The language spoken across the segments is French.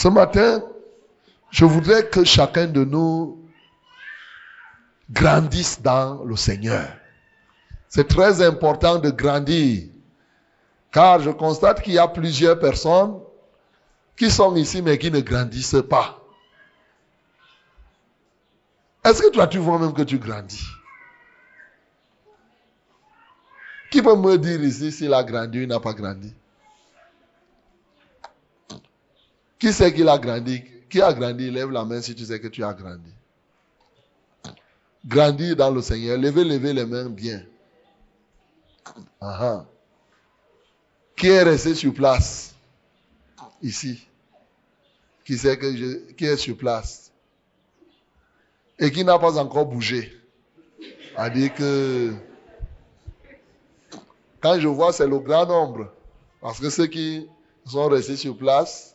Ce matin, je voudrais que chacun de nous grandisse dans le Seigneur. C'est très important de grandir. Car je constate qu'il y a plusieurs personnes qui sont ici mais qui ne grandissent pas. Est-ce que toi tu vois même que tu grandis? Qui peut me dire ici s'il a grandi ou n'a pas grandi? Qui sait qu'il a grandi? Qui a grandi? Lève la main si tu sais que tu as grandi. Grandir dans le Seigneur. Levez, levez les mains bien. Aha. Qui est resté sur place? Ici. Qui sait que je, qui est sur place? Et qui n'a pas encore bougé? A dit que quand je vois, c'est le grand nombre. Parce que ceux qui sont restés sur place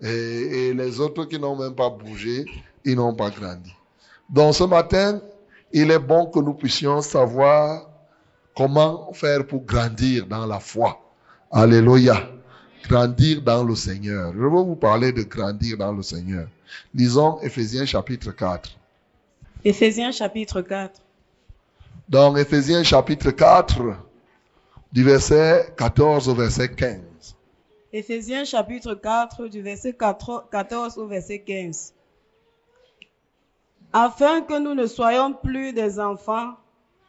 et, et les autres qui n'ont même pas bougé, ils n'ont pas grandi. Donc ce matin, il est bon que nous puissions savoir comment faire pour grandir dans la foi. Alléluia. Grandir dans le Seigneur. Je veux vous parler de grandir dans le Seigneur. Lisons Ephésiens chapitre 4. Éphésiens chapitre 4. Dans Ephésiens chapitre 4, du verset 14 au verset 15. Éphésiens chapitre 4 du verset 14 au verset 15. Afin que nous ne soyons plus des enfants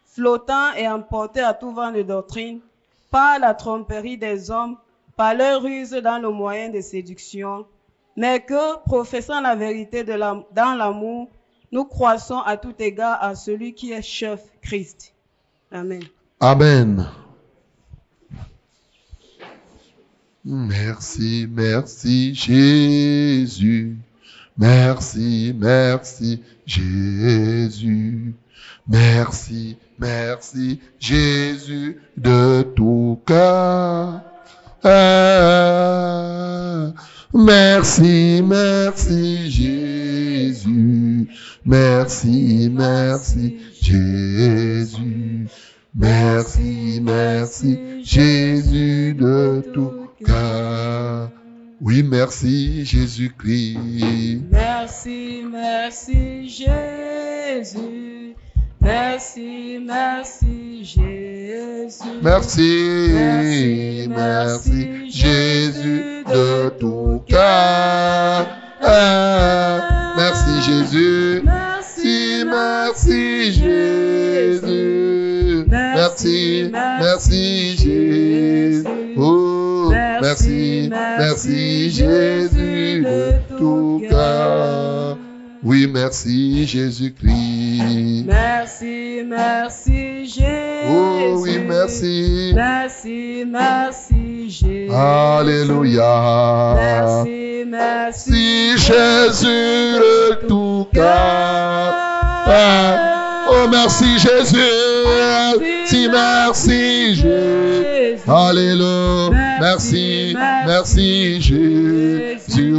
flottants et emportés à tout vent de doctrine par la tromperie des hommes, par leur ruse dans le moyen de séduction, mais que, professant la vérité dans l'amour, nous croissons à tout égard à celui qui est chef, Christ. Amen. Amen. Merci, merci Jésus. Merci, merci Jésus. Merci, merci Jésus de tout cœur. Ah, Merci, merci Jésus. Merci, merci Jésus. Merci, merci Jésus de tout cœur. Oui, merci Jésus-Christ. Merci, merci Jésus. Merci, merci Jésus. Merci, merci Jésus de tout cœur. Merci Jésus. Merci, merci Jésus. Merci, merci Jésus. Merci, merci Jésus de tout cœur. Oui, merci Jésus-Christ. Merci, merci Jésus. Oh oui, merci. Merci, merci Jésus. Alléluia. Merci, merci. Jésus de tout cœur. Ah, Oh, merci Jésus. Si merci Jésus. Alléluia. Merci, merci Jésus.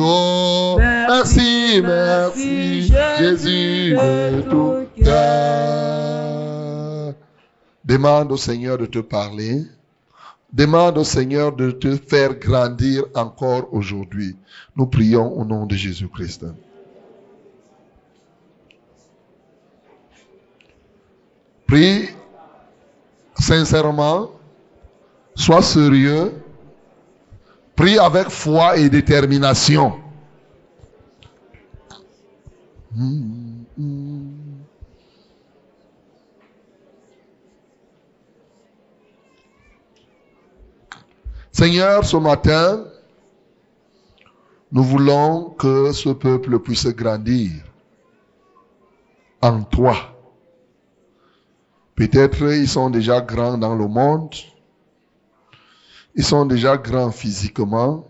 Merci, merci Jésus. Demande au Seigneur de te parler. Demande au Seigneur de te faire grandir encore aujourd'hui. Nous prions au nom de Jésus-Christ. Prie sincèrement. Sois sérieux. Prie avec foi et détermination. Seigneur, ce matin, nous voulons que ce peuple puisse grandir en toi. Peut-être ils sont déjà grands dans le monde, ils sont déjà grands physiquement,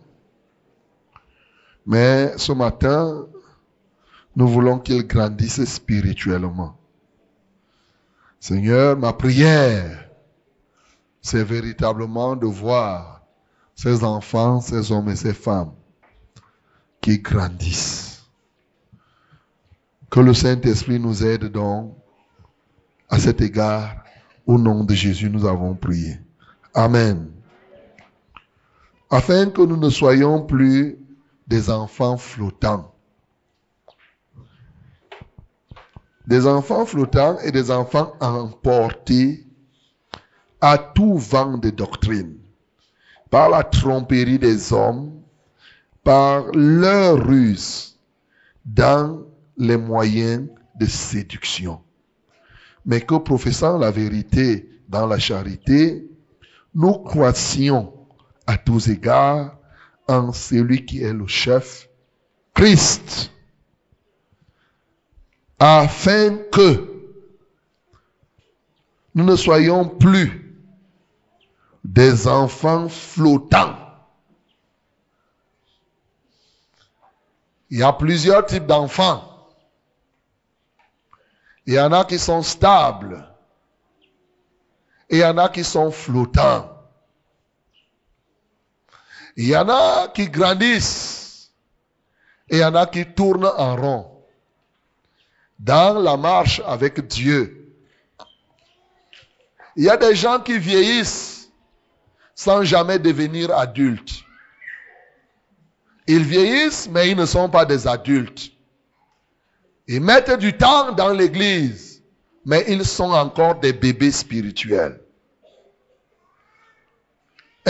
mais ce matin, nous voulons qu'ils grandissent spirituellement. Seigneur, ma prière, c'est véritablement de voir ces enfants, ces hommes et ces femmes qui grandissent. Que le Saint-Esprit nous aide donc à cet égard. Au nom de Jésus, nous avons prié. Amen. Afin que nous ne soyons plus des enfants flottants. Des enfants flottants et des enfants emportés à tout vent de doctrine, par la tromperie des hommes, par leur ruse, dans les moyens de séduction. Mais que professant la vérité dans la charité, nous croissions à tous égards en celui qui est le chef, Christ, afin que nous ne soyons plus des enfants flottants. Il y a plusieurs types d'enfants. Il y en a qui sont stables. Et il y en a qui sont flottants. Il y en a qui grandissent. Et il y en a qui tournent en rond. Dans la marche avec Dieu. Il y a des gens qui vieillissent sans jamais devenir adultes. Ils vieillissent, mais ils ne sont pas des adultes. Ils mettent du temps dans l'église, mais ils sont encore des bébés spirituels.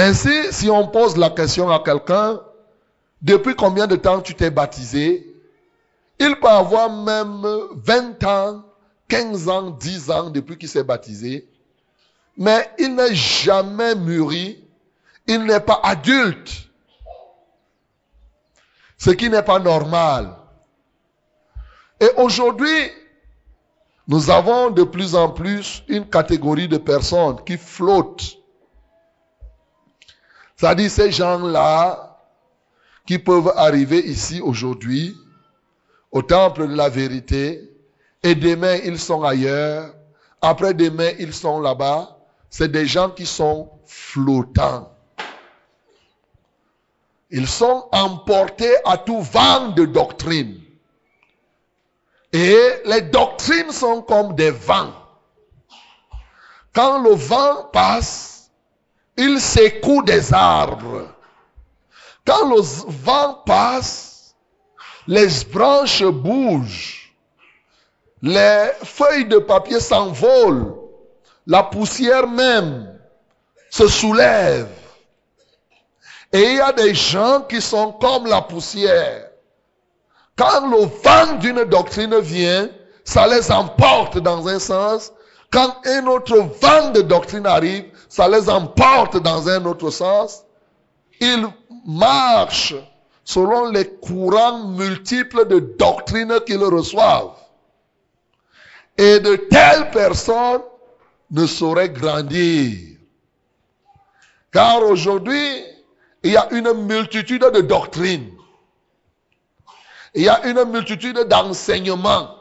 Ainsi, si on pose la question à quelqu'un, depuis combien de temps tu t'es baptisé Il peut avoir même 20 ans, 15 ans, 10 ans depuis qu'il s'est baptisé, mais il n'est jamais mûri, il n'est pas adulte, ce qui n'est pas normal. Et aujourd'hui, nous avons de plus en plus une catégorie de personnes qui flottent. C'est-à-dire ces gens-là qui peuvent arriver ici aujourd'hui, au temple de la vérité, et demain ils sont ailleurs, après-demain ils sont là-bas. C'est des gens qui sont flottants. Ils sont emportés à tout vent de doctrine. Et les doctrines sont comme des vents. Quand le vent passe, il secoue des arbres. Quand le vent passe, les branches bougent. Les feuilles de papier s'envolent. La poussière même se soulève. Et il y a des gens qui sont comme la poussière. Quand le vent d'une doctrine vient, ça les emporte dans un sens. Quand un autre vent de doctrine arrive, ça les emporte dans un autre sens. Ils marchent selon les courants multiples de doctrines qu'ils reçoivent. Et de telles personnes ne sauraient grandir. Car aujourd'hui, il y a une multitude de doctrines. Il y a une multitude d'enseignements.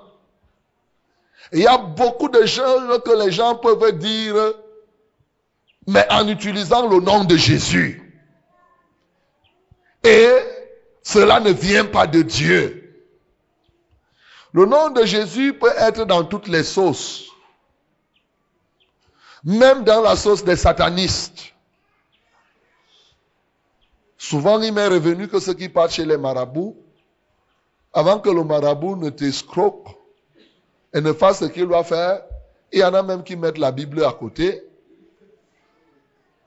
Il y a beaucoup de choses que les gens peuvent dire, mais en utilisant le nom de Jésus. Et cela ne vient pas de Dieu. Le nom de Jésus peut être dans toutes les sauces. Même dans la sauce des satanistes. Souvent, il m'est revenu que ceux qui partent chez les marabouts, avant que le marabout ne t'escroque et ne fasse ce qu'il doit faire, il y en a même qui mettent la Bible à côté.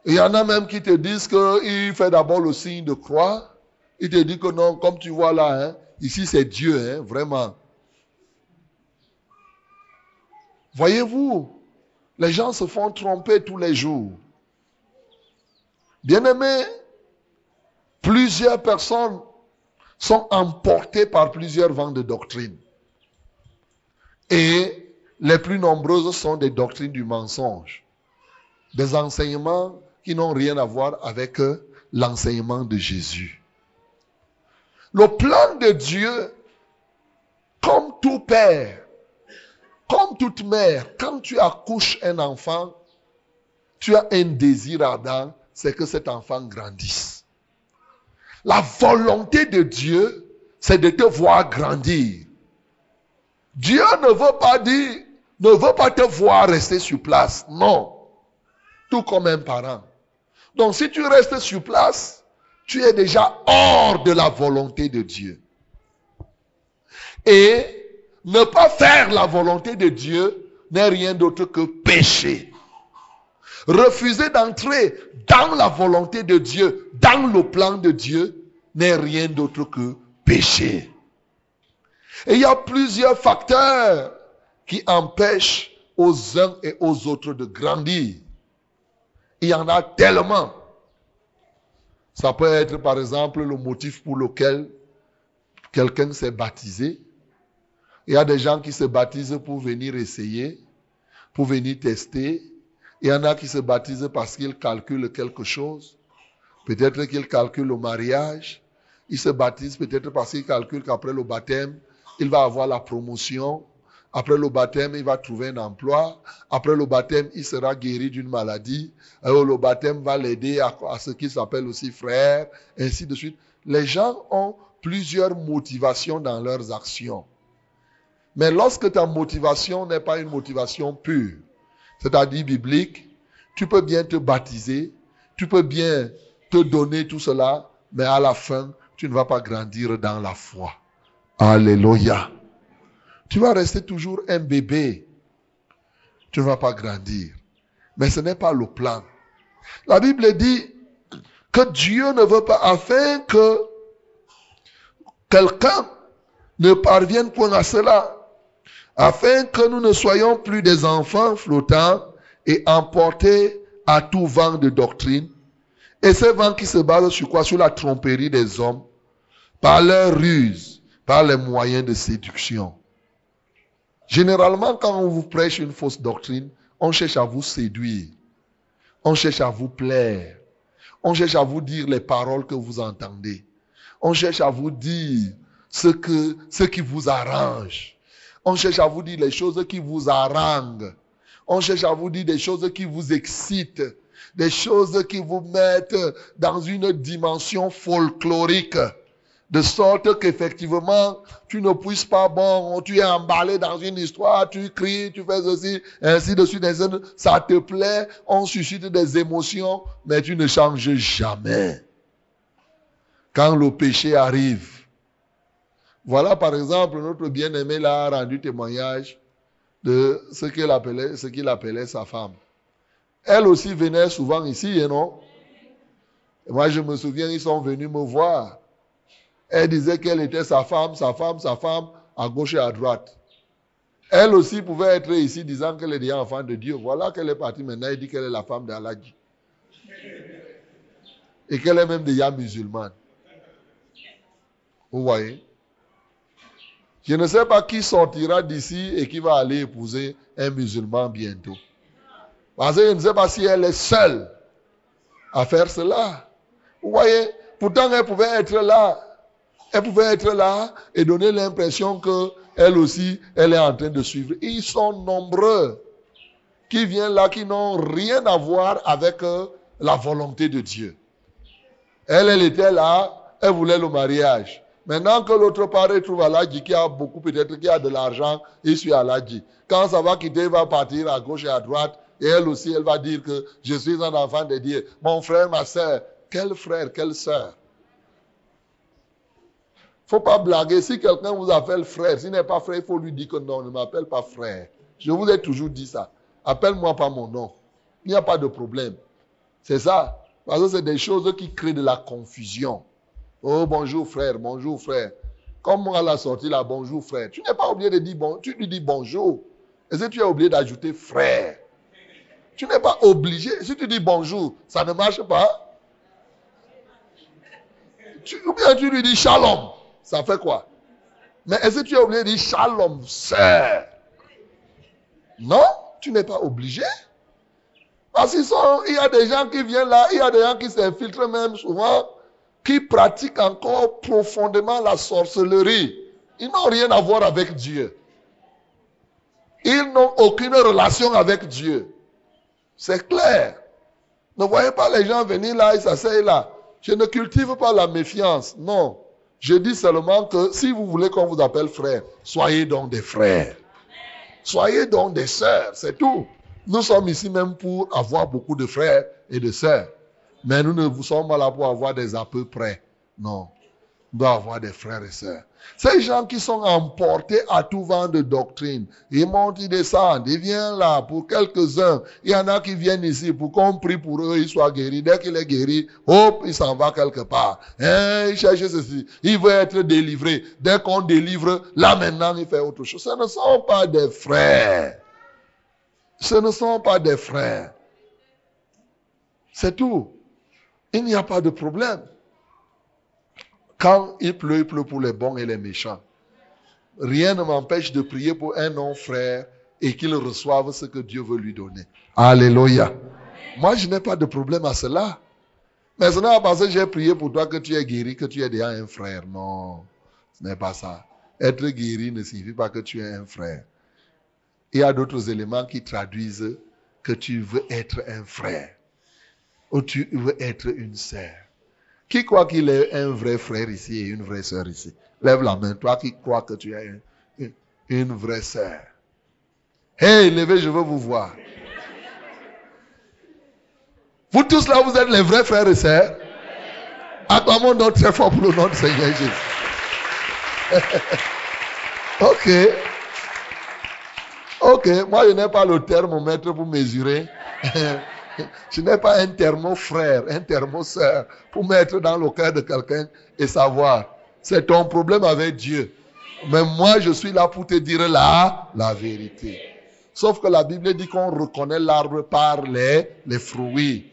Il y en a même qui te disent qu'il fait d'abord le signe de croix. Il te dit que non, comme tu vois là, hein, ici c'est Dieu, hein, vraiment. Voyez-vous, les gens se font tromper tous les jours. Bien aimé, plusieurs personnes sont emportés par plusieurs vents de doctrine. Et les plus nombreuses sont des doctrines du mensonge. Des enseignements qui n'ont rien à voir avec l'enseignement de Jésus. Le plan de Dieu, comme tout père, comme toute mère, quand tu accouches un enfant, tu as un désir ardent, c'est que cet enfant grandisse. La volonté de Dieu, c'est de te voir grandir. Dieu ne veut pas dire, ne veut pas te voir rester sur place. Non. Tout comme un parent. Donc si tu restes sur place, tu es déjà hors de la volonté de Dieu. Et ne pas faire la volonté de Dieu n'est rien d'autre que péché. Refuser d'entrer dans la volonté de Dieu, dans le plan de Dieu, n'est rien d'autre que péché. Et il y a plusieurs facteurs qui empêchent aux uns et aux autres de grandir. Il y en a tellement. Ça peut être par exemple le motif pour lequel quelqu'un s'est baptisé. Il y a des gens qui se baptisent pour venir essayer, pour venir tester. Il y en a qui se baptisent parce qu'ils calculent quelque chose. Peut-être qu'ils calculent le mariage. Ils se baptisent peut-être parce qu'ils calculent qu'après le baptême, il va avoir la promotion. Après le baptême, il va trouver un emploi. Après le baptême, il sera guéri d'une maladie. Le baptême va l'aider à, ce qu'il s'appelle aussi frère, ainsi de suite. Les gens ont plusieurs motivations dans leurs actions. Mais lorsque ta motivation n'est pas une motivation pure, c'est-à-dire biblique, tu peux bien te baptiser, tu peux bien te donner tout cela, mais à la fin, tu ne vas pas grandir dans la foi. Alléluia. Tu vas rester toujours un bébé. Tu ne vas pas grandir. Mais ce n'est pas le plan. La Bible dit que Dieu ne veut pas afin que quelqu'un ne parvienne point à cela, afin que nous ne soyons plus des enfants flottants et emportés à tout vent de doctrine. Et ce vent qui se base sur quoi? Sur la tromperie des hommes, par leur ruse, les moyens de séduction. Généralement, quand on vous prêche une fausse doctrine, on cherche à vous séduire. On cherche à vous plaire. On cherche à vous dire les paroles que vous entendez. On cherche à vous dire ce, que, ce qui vous arrange. On cherche à vous dire les choses qui vous arrangent. On cherche à vous dire des choses qui vous excitent. Des choses qui vous mettent dans une dimension folklorique. De sorte qu'effectivement, tu ne puisses pas, bon, tu es emballé dans une histoire, tu cries, tu fais ceci, ainsi de suite, ça te plaît, on suscite des émotions, mais tu ne changes jamais. Quand le péché arrive, voilà par exemple, notre bien-aimé là a rendu témoignage de ce qu'il appelait, ce qu'il appelait sa femme. Elle aussi venait souvent ici, non? moi, je me souviens, ils sont venus me voir. Elle disait qu'elle était sa femme, sa femme, sa femme, à gauche et à droite. Elle aussi pouvait être ici disant qu'elle est déjà enfant de Dieu. Voilà qu'elle est partie maintenant. Elle dit qu'elle est la femme d'Aladji. Et qu'elle est même déjà musulmane. Vous voyez? Je ne sais pas qui sortira d'ici et qui va aller épouser un musulman bientôt. Parce que je ne sais pas si elle est seule à faire cela. Vous voyez? Pourtant, elle pouvait être là elle pouvait être là et donner l'impression qu'elle aussi, elle est en train de suivre. Ils sont nombreux qui viennent là, qui n'ont rien à voir avec euh, la volonté de Dieu. Elle, elle était là, elle voulait le mariage. Maintenant que l'autre parent trouve Aladji qui a beaucoup, peut-être qui a de l'argent, il suit Aladji. Quand ça va quitter, il va partir à gauche et à droite. Et elle aussi, elle va dire que je suis un enfant de Dieu. Mon frère, ma soeur. Quel frère, quelle soeur faut pas blaguer. Si quelqu'un vous appelle frère, s'il n'est pas frère, il faut lui dire que non, ne m'appelle pas frère. Je vous ai toujours dit ça. Appelle-moi pas mon nom. Il n'y a pas de problème. C'est ça. Parce que c'est des choses qui créent de la confusion. Oh, bonjour frère, bonjour frère. Comme moi à la sortie là, bonjour frère. Tu n'es pas obligé de dire bon, tu lui dis bonjour. Et si tu es obligé d'ajouter frère, tu n'es pas obligé. Si tu dis bonjour, ça ne marche pas. ou bien tu lui dis shalom ça fait quoi? Mais est-ce que tu es obligé de dire shalom, sœur? Non, tu n'es pas obligé. Parce qu'il y a des gens qui viennent là, il y a des gens qui s'infiltrent même souvent, qui pratiquent encore profondément la sorcellerie. Ils n'ont rien à voir avec Dieu. Ils n'ont aucune relation avec Dieu. C'est clair. Ne voyez pas les gens venir là, ils s'asseyent là. Je ne cultive pas la méfiance. Non. Je dis seulement que si vous voulez qu'on vous appelle frère, soyez donc des frères. Soyez donc des sœurs, c'est tout. Nous sommes ici même pour avoir beaucoup de frères et de sœurs. Mais nous ne sommes pas là pour avoir des à peu près. Non. Doit avoir des frères et sœurs. Ces gens qui sont emportés à tout vent de doctrine, ils montent, ils descendent, ils viennent là pour quelques-uns. Il y en a qui viennent ici pour qu'on prie pour eux, ils soient guéris. Dès qu'il est guéri, hop, il s'en va quelque part. Hein, il cherche ceci. Il veut être délivré. Dès qu'on délivre, là maintenant, il fait autre chose. Ce ne sont pas des frères. Ce ne sont pas des frères. C'est tout. Il n'y a pas de problème. Quand il pleut, il pleut pour les bons et les méchants. Rien ne m'empêche de prier pour un non-frère et qu'il reçoive ce que Dieu veut lui donner. Alléluia. Moi, je n'ai pas de problème à cela. Mais ce n'est pas parce que j'ai prié pour toi que tu es guéri, que tu es déjà un frère. Non, ce n'est pas ça. Être guéri ne signifie pas que tu es un frère. Il y a d'autres éléments qui traduisent que tu veux être un frère ou tu veux être une sœur. Qui croit qu'il est un vrai frère ici et une vraie sœur ici? Lève la main, toi qui crois que tu es une, vraie sœur. Hey, levez, je veux vous voir. Vous tous là, vous êtes les vrais frères et sœurs? Acclamons notre très fort pour le nom de Seigneur Jésus. ok. Ok, moi je n'ai pas le thermomètre pour mesurer. Je n'ai pas un thermo-frère, un thermo-sœur pour mettre dans le cœur de quelqu'un et savoir. C'est ton problème avec Dieu. Mais moi, je suis là pour te dire la, la vérité. Sauf que la Bible dit qu'on reconnaît l'arbre par les, les fruits.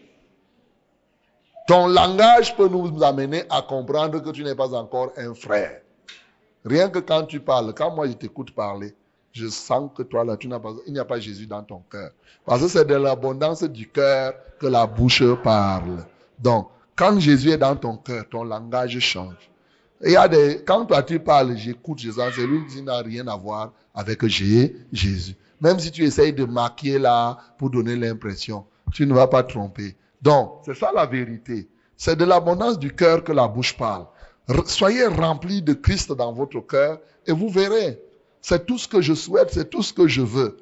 Ton langage peut nous amener à comprendre que tu n'es pas encore un frère. Rien que quand tu parles, quand moi je t'écoute parler, je sens que toi, là, tu n'as pas, il n'y a pas Jésus dans ton cœur. Parce que c'est de l'abondance du cœur que la bouche parle. Donc, quand Jésus est dans ton cœur, ton langage change. Il y a des, quand toi tu parles, j'écoute Jésus, c'est lui qui n'a rien à voir avec Jésus. Même si tu essayes de maquiller là pour donner l'impression, tu ne vas pas tromper. Donc, c'est ça la vérité. C'est de l'abondance du cœur que la bouche parle. Soyez remplis de Christ dans votre cœur et vous verrez. C'est tout ce que je souhaite, c'est tout ce que je veux.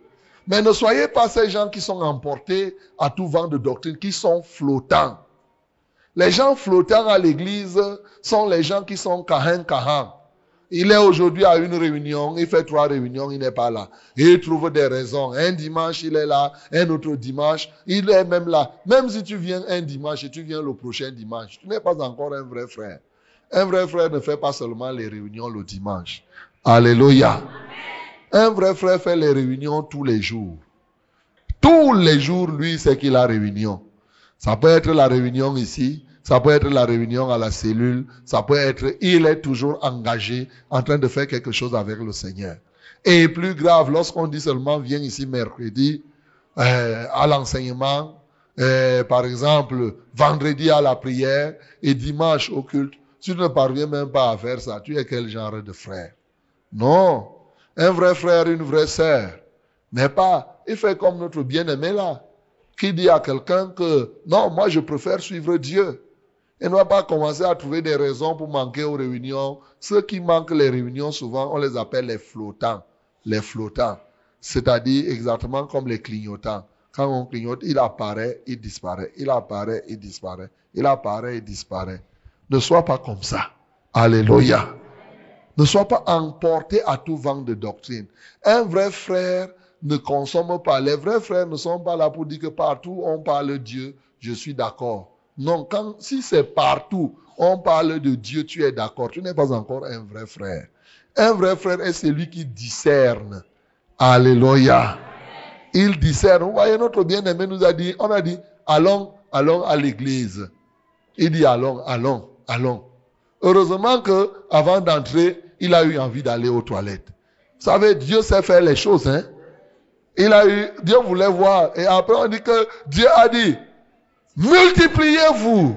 Mais ne soyez pas ces gens qui sont emportés à tout vent de doctrine, qui sont flottants. Les gens flottants à l'église sont les gens qui sont kahan kahan. Il est aujourd'hui à une réunion, il fait trois réunions, il n'est pas là. il trouve des raisons. Un dimanche, il est là, un autre dimanche, il est même là. Même si tu viens un dimanche et tu viens le prochain dimanche, tu n'es pas encore un vrai frère. Un vrai frère ne fait pas seulement les réunions le dimanche. Alléluia. Un vrai frère fait les réunions tous les jours. Tous les jours, lui, c'est qu'il a réunion. Ça peut être la réunion ici, ça peut être la réunion à la cellule, ça peut être, il est toujours engagé en train de faire quelque chose avec le Seigneur. Et plus grave, lorsqu'on dit seulement viens ici mercredi euh, à l'enseignement, euh, par exemple vendredi à la prière et dimanche au culte, tu ne parviens même pas à faire ça. Tu es quel genre de frère? Non. Un vrai frère, une vraie sœur. Mais pas, il fait comme notre bien-aimé là, qui dit à quelqu'un que non, moi je préfère suivre Dieu. Et ne va pas commencer à trouver des raisons pour manquer aux réunions. Ceux qui manquent les réunions, souvent, on les appelle les flottants. Les flottants. C'est-à-dire exactement comme les clignotants. Quand on clignote, il apparaît, il disparaît. Il apparaît, il disparaît. Il apparaît, il disparaît. Ne sois pas comme ça. Alléluia. Ne sois pas emporté à tout vent de doctrine. Un vrai frère ne consomme pas. Les vrais frères ne sont pas là pour dire que partout on parle de Dieu, je suis d'accord. Non, quand, si c'est partout on parle de Dieu, tu es d'accord. Tu n'es pas encore un vrai frère. Un vrai frère est celui qui discerne. Alléluia. Il discerne. Vous voyez, notre bien-aimé nous a dit, on a dit, allons, allons à l'église. Il dit, allons, allons, allons. Heureusement que, avant d'entrer, il a eu envie d'aller aux toilettes. Vous savez, Dieu sait faire les choses, hein. Il a eu, Dieu voulait voir. Et après, on dit que Dieu a dit, multipliez-vous.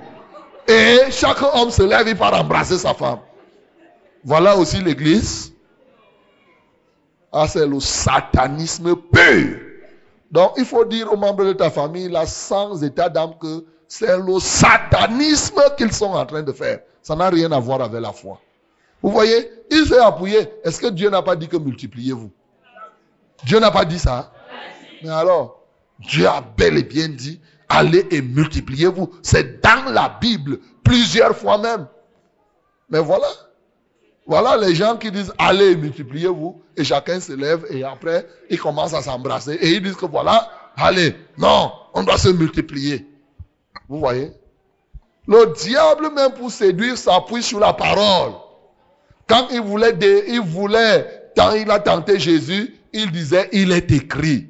Et chaque homme se lève, il part embrasser sa femme. Voilà aussi l'église. Ah, c'est le satanisme pur. Donc, il faut dire aux membres de ta famille, là, sans état d'âme, que c'est le satanisme qu'ils sont en train de faire. Ça n'a rien à voir avec la foi. Vous voyez, il s'est appuyé. Est-ce que Dieu n'a pas dit que multipliez-vous? Dieu n'a pas dit ça. Mais alors, Dieu a bel et bien dit, allez et multipliez-vous. C'est dans la Bible, plusieurs fois même. Mais voilà. Voilà les gens qui disent allez et multipliez-vous. Et chacun se lève et après, ils commencent à s'embrasser. Et ils disent que voilà, allez. Non, on doit se multiplier. Vous voyez? Le diable, même pour séduire, s'appuie sur la parole. Quand il voulait, il voulait, quand il a tenté Jésus, il disait, il est écrit.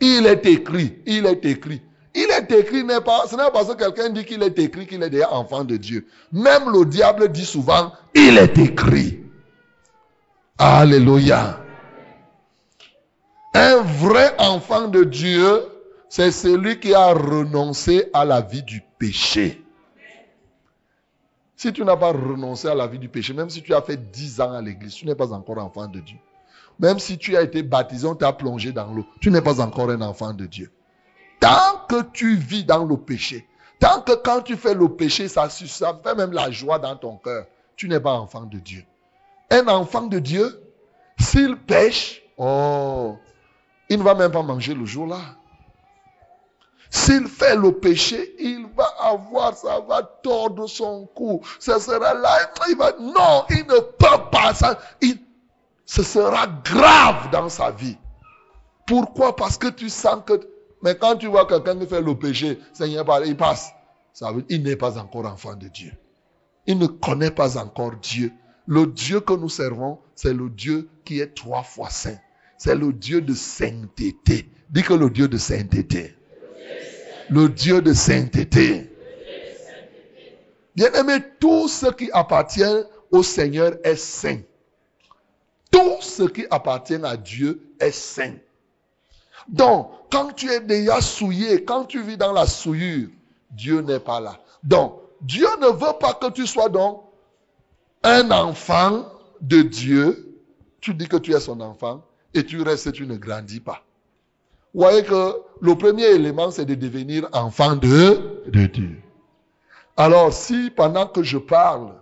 Il est écrit, il est écrit. Il est écrit, ce n'est pas parce que quelqu'un dit qu'il est écrit qu'il est déjà enfant de Dieu. Même le diable dit souvent, il est écrit. Alléluia. Un vrai enfant de Dieu, c'est celui qui a renoncé à la vie du péché. Si tu n'as pas renoncé à la vie du péché, même si tu as fait dix ans à l'église, tu n'es pas encore enfant de Dieu. Même si tu as été baptisé, on t'a plongé dans l'eau, tu n'es pas encore un enfant de Dieu. Tant que tu vis dans le péché, tant que quand tu fais le péché, ça, ça fait même la joie dans ton cœur, tu n'es pas enfant de Dieu. Un enfant de Dieu, s'il pêche, oh, il ne va même pas manger le jour-là. S'il fait le péché, il va avoir, ça va tordre son cou. Ça sera là, il non, il ne peut pas ça. Il, ce sera grave dans sa vie. Pourquoi? Parce que tu sens que... Mais quand tu vois quelqu'un qui fait le péché, Seigneur, il passe. Ça veut dire qu'il n'est pas encore enfant de Dieu. Il ne connaît pas encore Dieu. Le Dieu que nous servons, c'est le Dieu qui est trois fois saint. C'est le Dieu de sainteté. Dis que le Dieu de sainteté le Dieu de sainteté. Bien-aimé, tout ce qui appartient au Seigneur est saint. Tout ce qui appartient à Dieu est saint. Donc, quand tu es déjà souillé, quand tu vis dans la souillure, Dieu n'est pas là. Donc, Dieu ne veut pas que tu sois donc un enfant de Dieu. Tu dis que tu es son enfant et tu restes et tu ne grandis pas. Vous voyez que le premier élément, c'est de devenir enfant de, Dieu. Alors, si pendant que je parle,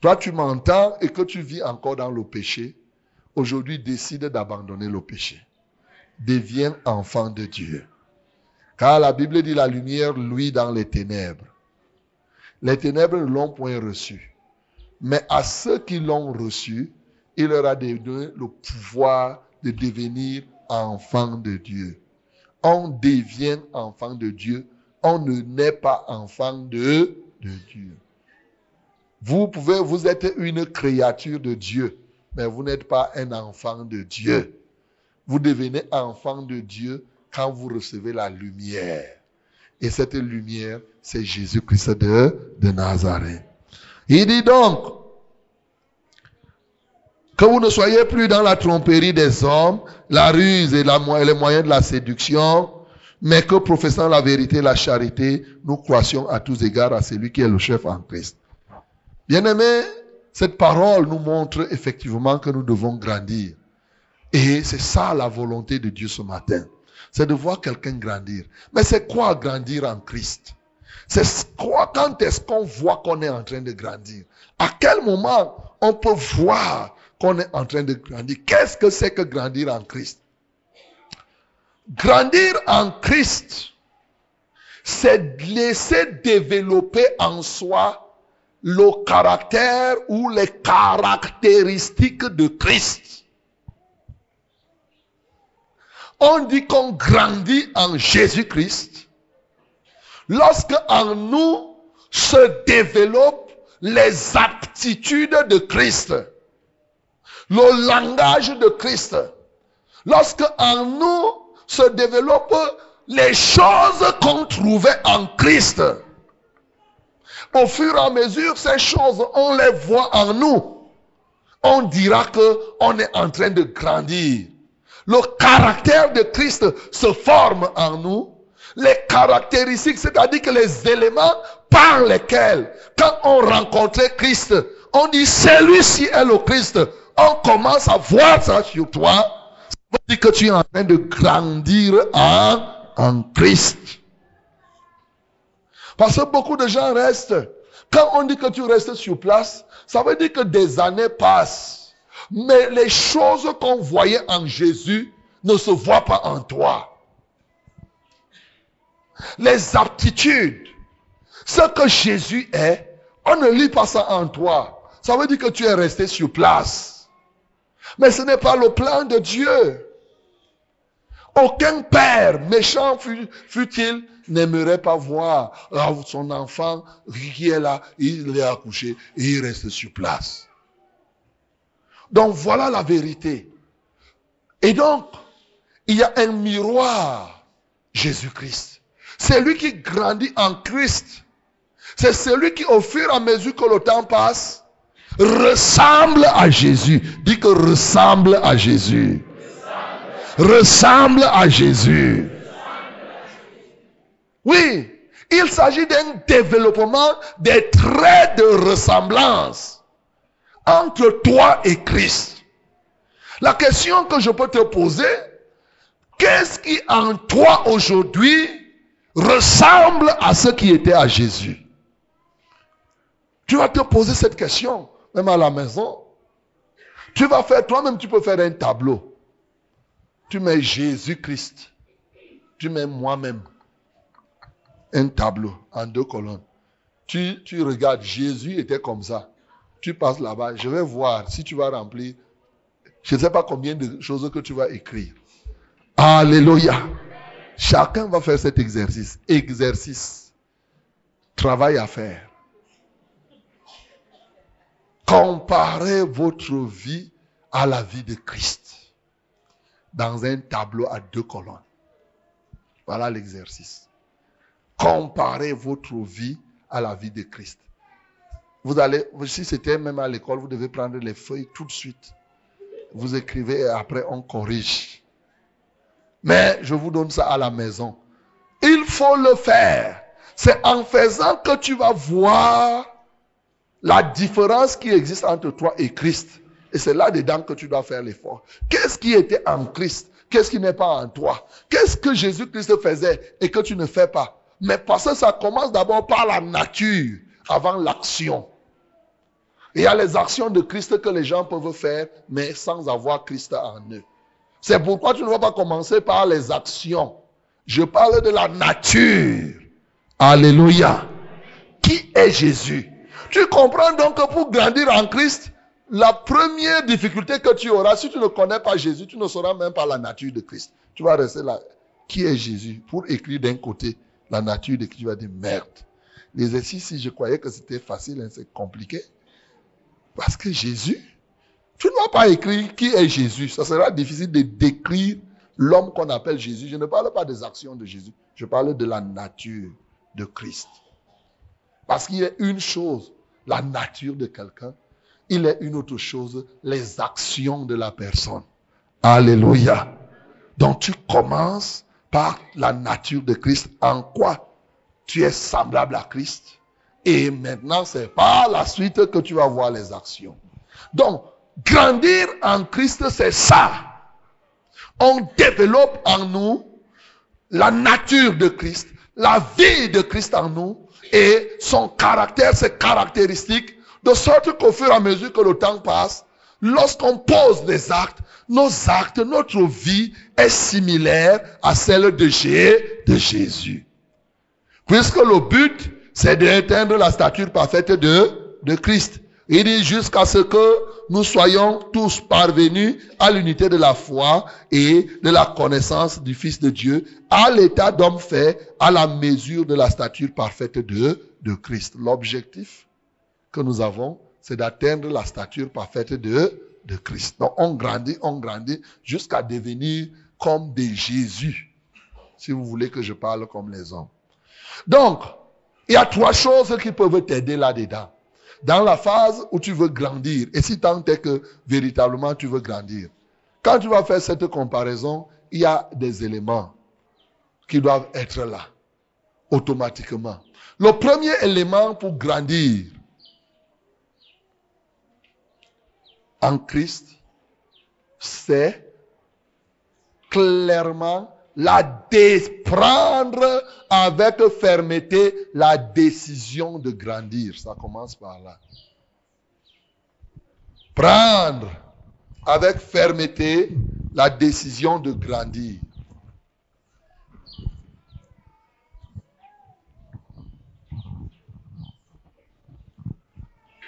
toi tu m'entends et que tu vis encore dans le péché, aujourd'hui décide d'abandonner le péché. Deviens enfant de Dieu. Car la Bible dit la lumière luit dans les ténèbres. Les ténèbres ne l'ont point reçu. Mais à ceux qui l'ont reçu, il leur a donné le pouvoir de devenir enfant de Dieu. On devient enfant de Dieu. On ne naît pas enfant de, de Dieu. Vous pouvez, vous êtes une créature de Dieu, mais vous n'êtes pas un enfant de Dieu. Vous devenez enfant de Dieu quand vous recevez la lumière. Et cette lumière, c'est Jésus-Christ de, de Nazareth. Il dit donc, que vous ne soyez plus dans la tromperie des hommes, la ruse et, les moyens de la séduction, mais que professant la vérité et la charité, nous croissions à tous égards à celui qui est le chef en Christ. Bien-aimés, cette parole nous montre effectivement que nous devons grandir. Et c'est ça la volonté de Dieu ce matin. C'est de voir quelqu'un grandir. Mais c'est quoi grandir en Christ? C'est quoi quand est-ce qu'on voit qu'on est en train de grandir? À quel moment on peut voir qu'on est en train de grandir. Qu'est-ce que c'est que grandir en Christ? Grandir en Christ, c'est laisser développer en soi le caractère ou les caractéristiques de Christ. On dit qu'on grandit en Jésus-Christ lorsque en nous se développent les aptitudes de Christ le langage de Christ. Lorsque en nous se développent les choses qu'on trouvait en Christ. Au fur et à mesure, ces choses, on les voit en nous. On dira que on est en train de grandir. Le caractère de Christ se forme en nous. Les caractéristiques, c'est-à-dire que les éléments par lesquels, quand on rencontrait Christ, on dit celui-ci est le Christ on commence à voir ça sur toi, ça veut dire que tu es en train de grandir en, en Christ. Parce que beaucoup de gens restent. Quand on dit que tu restes sur place, ça veut dire que des années passent. Mais les choses qu'on voyait en Jésus ne se voient pas en toi. les aptitudes, ce que Jésus est, on ne lit pas ça en toi. Ça veut dire que tu es resté sur place. Mais ce n'est pas le plan de Dieu. Aucun père, méchant fut-il, n'aimerait pas voir son enfant qui est là, il est accouché et il reste sur place. Donc voilà la vérité. Et donc, il y a un miroir, Jésus-Christ. C'est lui qui grandit en Christ. C'est celui qui, au fur et à mesure que le temps passe, ressemble à Jésus. Dis que ressemble à Jésus. Ressemble à Jésus. Oui, il s'agit d'un développement des traits de ressemblance entre toi et Christ. La question que je peux te poser, qu'est-ce qui en toi aujourd'hui ressemble à ce qui était à Jésus? Tu vas te poser cette question, même à la maison. Tu vas faire, toi-même, tu peux faire un tableau. Tu mets Jésus-Christ. Tu mets moi-même. Un tableau en deux colonnes. Tu, tu regardes, Jésus était comme ça. Tu passes là-bas, je vais voir si tu vas remplir je ne sais pas combien de choses que tu vas écrire. Alléluia. Chacun va faire cet exercice. Exercice. Travail à faire. Comparez votre vie à la vie de Christ dans un tableau à deux colonnes. Voilà l'exercice. Comparez votre vie à la vie de Christ. Vous allez, si c'était même à l'école, vous devez prendre les feuilles tout de suite vous écrivez et après on corrige. Mais je vous donne ça à la maison. Il faut le faire. C'est en faisant que tu vas voir la différence qui existe entre toi et Christ. Et c'est là-dedans que tu dois faire l'effort. Qu'est-ce qui était en Christ? Qu'est-ce qui n'est pas en toi? Qu'est-ce que Jésus-Christ faisait et que tu ne fais pas? Mais parce que ça commence d'abord par la nature avant l'action. Il y a les actions de Christ que les gens peuvent faire, mais sans avoir Christ en eux. C'est pourquoi tu ne vas pas commencer par les actions. Je parle de la nature. Alléluia. Qui est Jésus? Tu comprends donc que pour grandir en Christ, la première difficulté que tu auras, si tu ne connais pas Jésus, tu ne sauras même pas la nature de Christ. Tu vas rester là. Qui est Jésus? Pour écrire d'un côté la nature de Christ, tu vas dire merde. L'exercice, si je croyais que c'était facile, hein, c'est compliqué. Parce que Jésus, tu ne vas pas écrire qui est Jésus. Ça sera difficile de décrire l'homme qu'on appelle Jésus. Je ne parle pas des actions de Jésus. Je parle de la nature de Christ. Parce qu'il y a une chose, la nature de quelqu'un. Il est une autre chose, les actions de la personne. Alléluia. Donc tu commences par la nature de Christ. En quoi tu es semblable à Christ? Et maintenant, c'est par la suite que tu vas voir les actions. Donc, grandir en Christ, c'est ça. On développe en nous la nature de Christ, la vie de Christ en nous et son caractère, ses caractéristiques, de sorte qu'au fur et à mesure que le temps passe, lorsqu'on pose des actes, nos actes, notre vie est similaire à celle de, Jésus. Puisque le but c'est d'atteindre la stature parfaite de, de Christ. Il dit jusqu'à ce que nous soyons tous parvenus à l'unité de la foi et de la connaissance du Fils de Dieu, à l'état d'homme fait, à la mesure de la stature parfaite de, de Christ. L'objectif que nous avons, c'est d'atteindre la stature parfaite de, de Christ. Donc on grandit, on grandit jusqu'à devenir comme des Jésus, si vous voulez que je parle comme les hommes. Donc, il y a trois choses qui peuvent t'aider là-dedans. Dans la phase où tu veux grandir, et si tant est que véritablement tu veux grandir, quand tu vas faire cette comparaison, il y a des éléments qui doivent être là, automatiquement. Le premier élément pour grandir en Christ, c'est clairement la prendre avec fermeté la décision de grandir. Ça commence par là. Prendre avec fermeté la décision de grandir.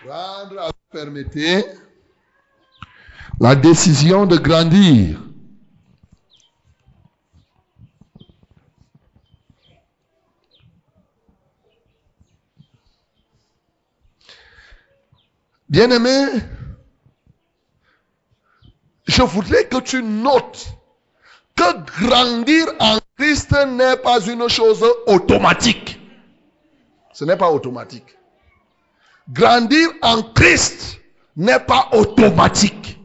Prendre avec fermeté la décision de grandir. Bien-aimé, je voudrais que tu notes que grandir en Christ n'est pas une chose automatique. Ce n'est pas automatique. Grandir en Christ n'est pas automatique.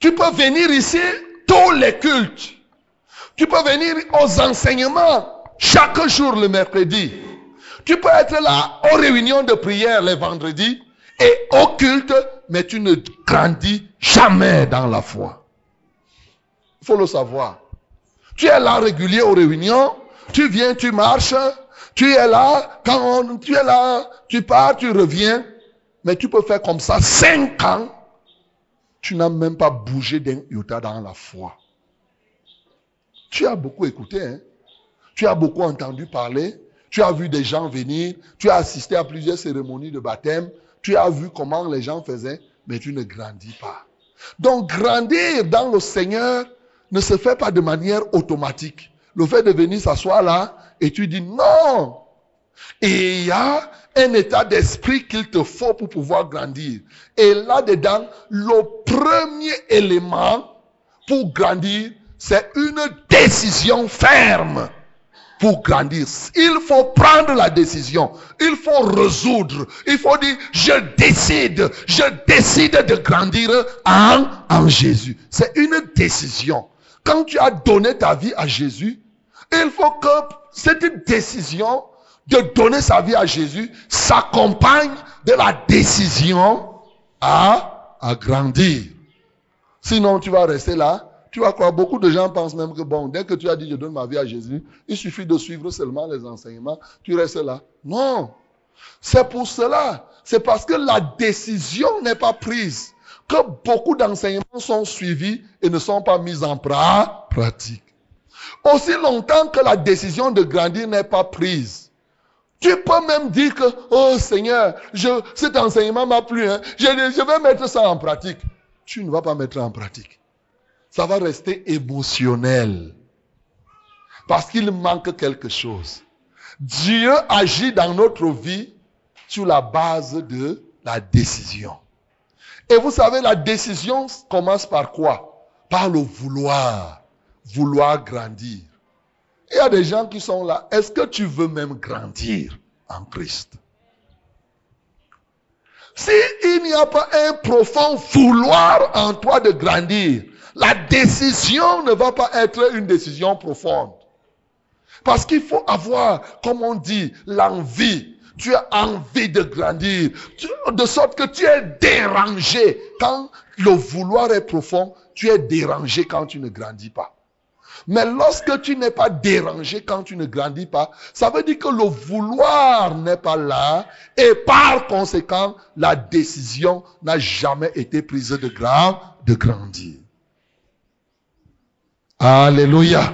Tu peux venir ici tous les cultes. Tu peux venir aux enseignements chaque jour le mercredi. Tu peux être là aux réunions de prière les vendredis et au culte, mais tu ne grandis jamais dans la foi. Il faut le savoir. Tu es là régulier aux réunions, tu viens, tu marches, tu es là, quand tu es là, tu pars, tu reviens, mais tu peux faire comme ça cinq ans, tu n'as même pas bougé d'un iota dans la foi. Tu as beaucoup écouté, hein? tu as beaucoup entendu parler, tu as vu des gens venir, tu as assisté à plusieurs cérémonies de baptême, tu as vu comment les gens faisaient, mais tu ne grandis pas. Donc grandir dans le Seigneur ne se fait pas de manière automatique. Le fait de venir s'asseoir là et tu dis non. Et il y a un état d'esprit qu'il te faut pour pouvoir grandir. Et là-dedans, le premier élément pour grandir, c'est une décision ferme pour grandir. Il faut prendre la décision. Il faut résoudre. Il faut dire, je décide. Je décide de grandir en, en Jésus. C'est une décision. Quand tu as donné ta vie à Jésus, il faut que cette décision de donner sa vie à Jésus s'accompagne de la décision à, à grandir. Sinon, tu vas rester là tu vas croire, beaucoup de gens pensent même que bon, dès que tu as dit je donne ma vie à Jésus, il suffit de suivre seulement les enseignements, tu restes là. Non. C'est pour cela. C'est parce que la décision n'est pas prise que beaucoup d'enseignements sont suivis et ne sont pas mis en pratique. Aussi longtemps que la décision de grandir n'est pas prise, tu peux même dire que, oh Seigneur, je, cet enseignement m'a plu, hein, je, je vais mettre ça en pratique. Tu ne vas pas mettre en pratique ça va rester émotionnel. Parce qu'il manque quelque chose. Dieu agit dans notre vie sur la base de la décision. Et vous savez, la décision commence par quoi? Par le vouloir. Vouloir grandir. Il y a des gens qui sont là. Est-ce que tu veux même grandir en Christ? S'il n'y a pas un profond vouloir en toi de grandir, la décision ne va pas être une décision profonde. Parce qu'il faut avoir, comme on dit, l'envie. Tu as envie de grandir. De sorte que tu es dérangé. Quand le vouloir est profond, tu es dérangé quand tu ne grandis pas. Mais lorsque tu n'es pas dérangé quand tu ne grandis pas, ça veut dire que le vouloir n'est pas là et par conséquent, la décision n'a jamais été prise de, grand, de grandir. Alléluia.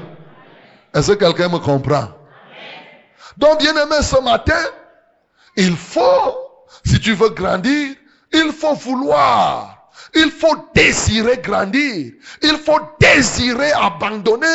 Est-ce que quelqu'un me comprend? Donc, bien aimé, ce matin, il faut, si tu veux grandir, il faut vouloir. Il faut désirer grandir. Il faut désirer abandonner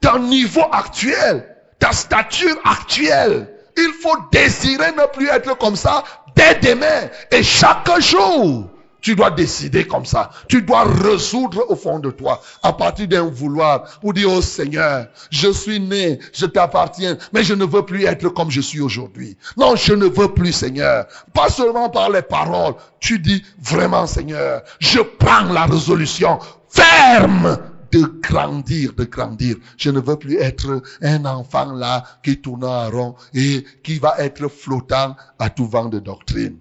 ton niveau actuel, ta stature actuelle. Il faut désirer ne plus être comme ça dès demain et chaque jour. Tu dois décider comme ça. Tu dois résoudre au fond de toi, à partir d'un vouloir, pour dire, oh Seigneur, je suis né, je t'appartiens, mais je ne veux plus être comme je suis aujourd'hui. Non, je ne veux plus, Seigneur. Pas seulement par les paroles. Tu dis, vraiment, Seigneur, je prends la résolution ferme de grandir, de grandir. Je ne veux plus être un enfant là qui tourne en rond et qui va être flottant à tout vent de doctrine.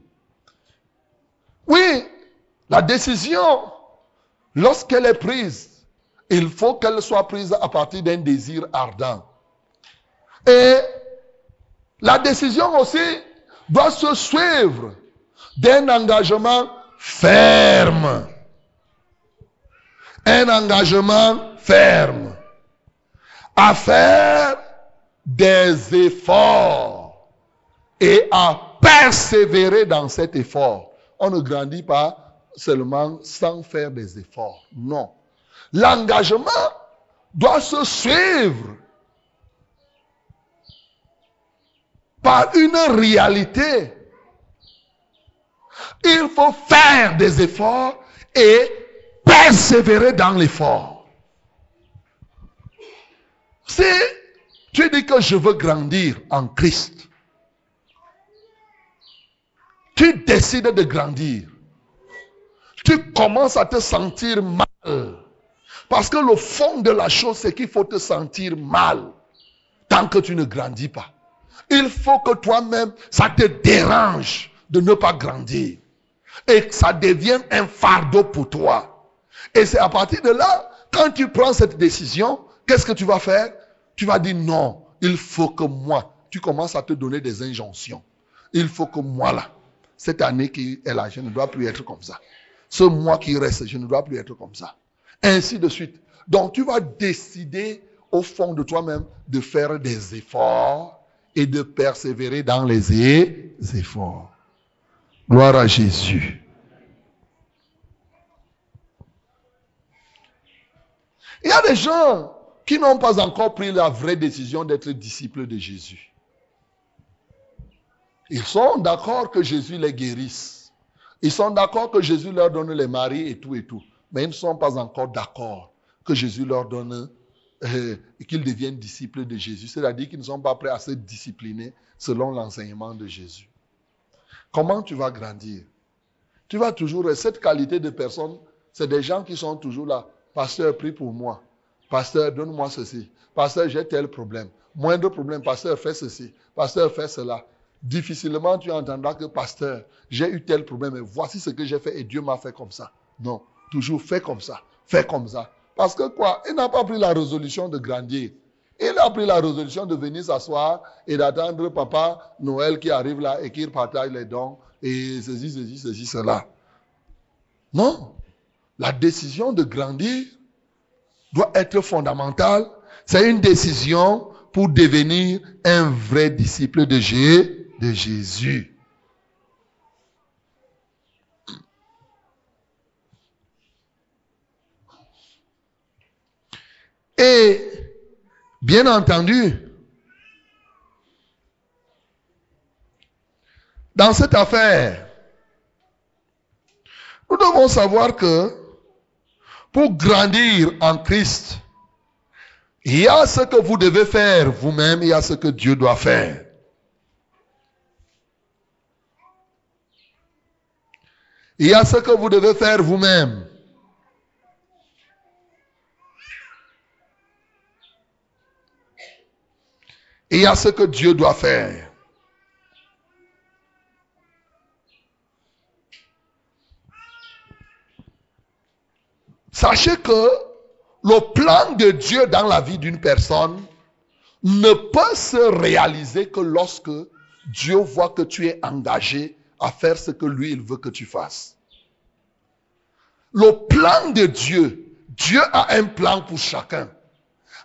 Oui, la décision, lorsqu'elle est prise, il faut qu'elle soit prise à partir d'un désir ardent. Et la décision aussi doit se suivre d'un engagement ferme. Un engagement ferme. À faire des efforts. et à persévérer dans cet effort. On ne grandit pas seulement sans faire des efforts. Non. L'engagement doit se suivre par une réalité. Il faut faire des efforts et persévérer dans l'effort. Si tu dis que je veux grandir en Christ, tu décides de grandir, tu commences à te sentir mal. Parce que le fond de la chose, c'est qu'il faut te sentir mal tant que tu ne grandis pas. Il faut que toi-même, ça te dérange de ne pas grandir. Et que ça devienne un fardeau pour toi. Et c'est à partir de là, quand tu prends cette décision, qu'est-ce que tu vas faire? Tu vas dire non, il faut que moi, tu commences à te donner des injonctions. Il faut que moi là, cette année qui est là, je ne dois plus être comme ça. Ce mois qui reste, je ne dois plus être comme ça. Ainsi de suite. Donc tu vas décider au fond de toi-même de faire des efforts et de persévérer dans les efforts. Gloire à Jésus. Il y a des gens qui n'ont pas encore pris la vraie décision d'être disciples de Jésus. Ils sont d'accord que Jésus les guérisse. Ils sont d'accord que Jésus leur donne les maris et tout et tout. Mais ils ne sont pas encore d'accord que Jésus leur donne euh, qu'ils deviennent disciples de Jésus. C'est-à-dire qu'ils ne sont pas prêts à se discipliner selon l'enseignement de Jésus. Comment tu vas grandir? Tu vas toujours... Cette qualité de personne, c'est des gens qui sont toujours là. Pasteur, prie pour moi. Pasteur, donne-moi ceci. Pasteur, j'ai tel problème. Moindre problème, pasteur, fais ceci. Pasteur, fais cela. Difficilement, tu entendras que, pasteur, j'ai eu tel problème et voici ce que j'ai fait et Dieu m'a fait comme ça. Non, toujours fais comme ça. Fais comme ça. Parce que quoi? Il n'a pas pris la résolution de grandir. Il a pris la résolution de venir s'asseoir et d'attendre papa Noël qui arrive là et qui partage les dons et ceci, ceci, ceci, cela. Non. La décision de grandir doit être fondamentale. C'est une décision pour devenir un vrai disciple de, de Jésus. Et, bien entendu, dans cette affaire, nous devons savoir que pour grandir en Christ, il y a ce que vous devez faire vous-même, il y a ce que Dieu doit faire. Il y a ce que vous devez faire vous-même. il y a ce que Dieu doit faire. Sachez que le plan de Dieu dans la vie d'une personne ne peut se réaliser que lorsque Dieu voit que tu es engagé à faire ce que lui, il veut que tu fasses. Le plan de Dieu, Dieu a un plan pour chacun.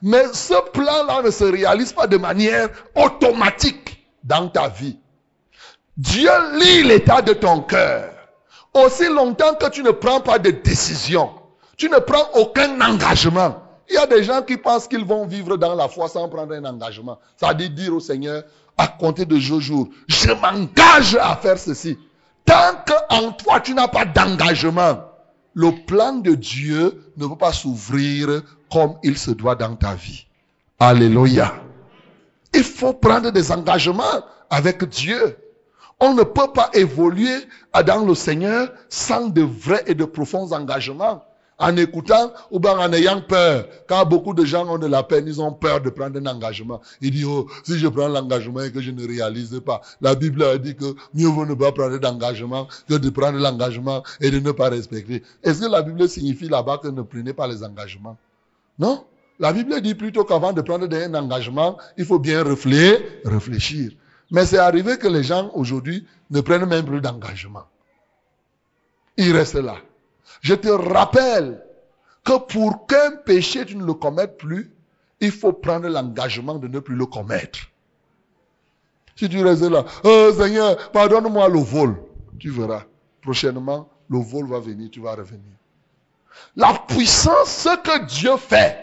Mais ce plan-là ne se réalise pas de manière automatique dans ta vie. Dieu lit l'état de ton cœur. Aussi longtemps que tu ne prends pas de décision, tu ne prends aucun engagement. Il y a des gens qui pensent qu'ils vont vivre dans la foi sans prendre un engagement. Ça dit dire au Seigneur, à compter de jour jour, je m'engage à faire ceci. Tant qu'en toi tu n'as pas d'engagement, le plan de Dieu ne peut pas s'ouvrir comme il se doit dans ta vie. Alléluia. Il faut prendre des engagements avec Dieu. On ne peut pas évoluer dans le Seigneur sans de vrais et de profonds engagements. En écoutant ou bien en ayant peur. Quand beaucoup de gens ont de la peine, ils ont peur de prendre un engagement. Ils disent, oh, si je prends l'engagement et que je ne réalise pas. La Bible dit que mieux vaut ne pas prendre d'engagement que de prendre l'engagement et de ne pas respecter. Est-ce que la Bible signifie là-bas que ne prenez pas les engagements? Non. La Bible dit plutôt qu'avant de prendre un engagement, il faut bien réfléchir. Mais c'est arrivé que les gens aujourd'hui ne prennent même plus d'engagement. Ils restent là. Je te rappelle que pour qu'un péché tu ne le commettes plus, il faut prendre l'engagement de ne plus le commettre. Si tu restes là, oh Seigneur, pardonne-moi le vol. Tu verras, prochainement, le vol va venir, tu vas revenir. La puissance, ce que Dieu fait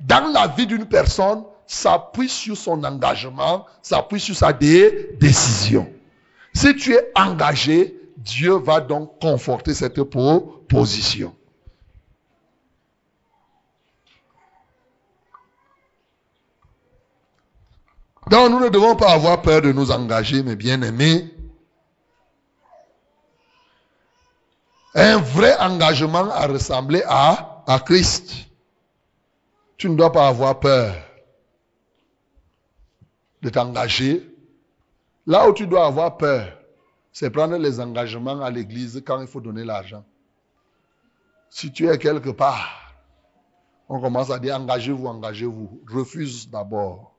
dans la vie d'une personne, s'appuie sur son engagement, s'appuie sur sa décision. Si tu es engagé, Dieu va donc conforter cette position. Donc nous ne devons pas avoir peur de nous engager, mes bien-aimés. Un vrai engagement à ressembler à, à Christ. Tu ne dois pas avoir peur de t'engager. Là où tu dois avoir peur, c'est prendre les engagements à l'église quand il faut donner l'argent. Si tu es quelque part, on commence à dire engagez-vous, engagez-vous. Refuse d'abord.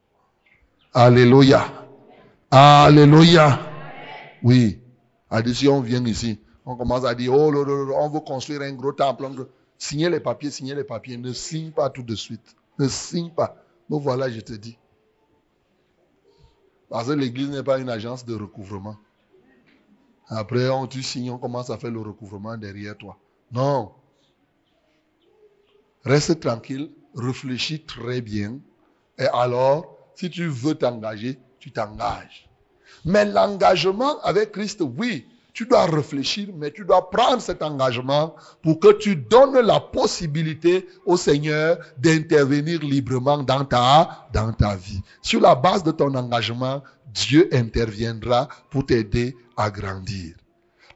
Alléluia. Alléluia. Oui. Si on vient ici, on commence à dire, oh, on veut construire un gros temple. Signez les papiers, signez les papiers. Ne signe pas tout de suite. Ne signe pas. Mais voilà, je te dis. Parce que l'église n'est pas une agence de recouvrement. Après, on, tu signes, on commence à faire le recouvrement derrière toi. Non. Reste tranquille, réfléchis très bien. Et alors, si tu veux t'engager, tu t'engages. Mais l'engagement avec Christ, oui, tu dois réfléchir, mais tu dois prendre cet engagement pour que tu donnes la possibilité au Seigneur d'intervenir librement dans ta, dans ta vie. Sur la base de ton engagement, Dieu interviendra pour t'aider à grandir.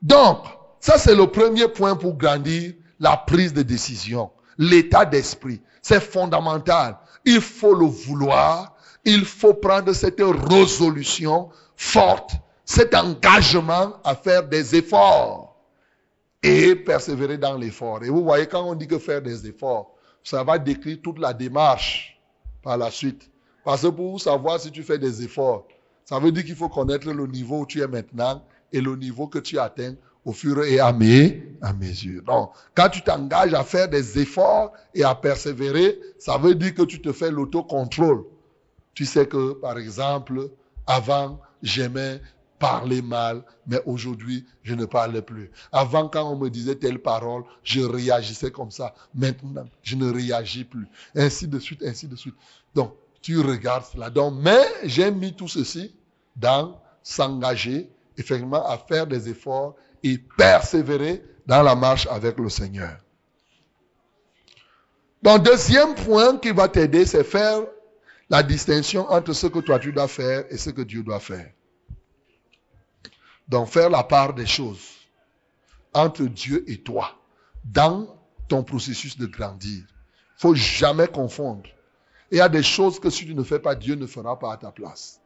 Donc, ça c'est le premier point pour grandir, la prise de décision, l'état d'esprit. C'est fondamental. Il faut le vouloir, il faut prendre cette résolution forte cet engagement à faire des efforts et persévérer dans l'effort. Et vous voyez, quand on dit que faire des efforts, ça va décrire toute la démarche par la suite. Parce que pour savoir si tu fais des efforts, ça veut dire qu'il faut connaître le niveau où tu es maintenant et le niveau que tu atteins au fur et à, mesure. Donc, quand tu t'engages à faire des efforts et à persévérer, ça veut dire que tu te fais l'autocontrôle. Tu sais que, par exemple, avant, j'aimais parler mal, mais aujourd'hui, je ne parle plus. Avant, quand on me disait telle parole, je réagissais comme ça. Maintenant, je ne réagis plus. Ainsi de suite, ainsi de suite. Donc, tu regardes cela. Donc, mais j'ai mis tout ceci dans s'engager, effectivement, à faire des efforts et persévérer dans la marche avec le Seigneur. Donc, deuxième point qui va t'aider, c'est faire la distinction entre ce que toi tu dois faire et ce que Dieu doit faire. Donc faire la part des choses entre Dieu et toi dans ton processus de grandir. Faut jamais confondre. Il y a des choses que si tu ne fais pas, Dieu ne fera pas à ta place.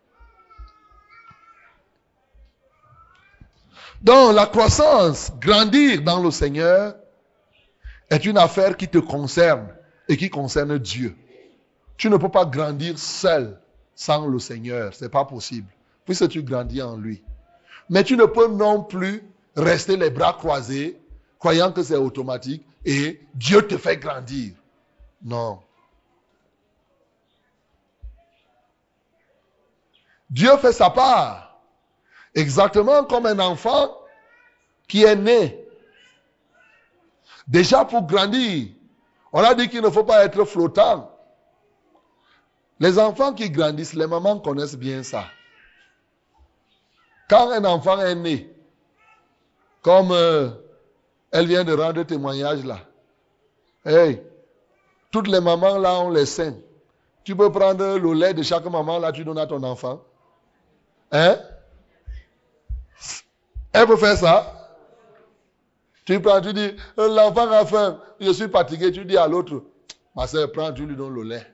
Donc la croissance, grandir dans le Seigneur, est une affaire qui te concerne et qui concerne Dieu. Tu ne peux pas grandir seul sans le Seigneur. Ce n'est pas possible. Puisque tu grandis en lui. Mais tu ne peux non plus rester les bras croisés, croyant que c'est automatique, et Dieu te fait grandir. Non. Dieu fait sa part. Exactement comme un enfant qui est né. Déjà pour grandir, on a dit qu'il ne faut pas être flottant. Les enfants qui grandissent, les mamans connaissent bien ça. Quand un enfant est né, comme euh, elle vient de rendre témoignage là, hey, toutes les mamans là ont les seins. Tu peux prendre le lait de chaque maman là, tu donnes à ton enfant. Hein? Elle peut faire ça. Tu prends, tu dis, l'enfant a faim, je suis fatigué, tu dis à l'autre, ma soeur, prends, tu lui donnes le lait.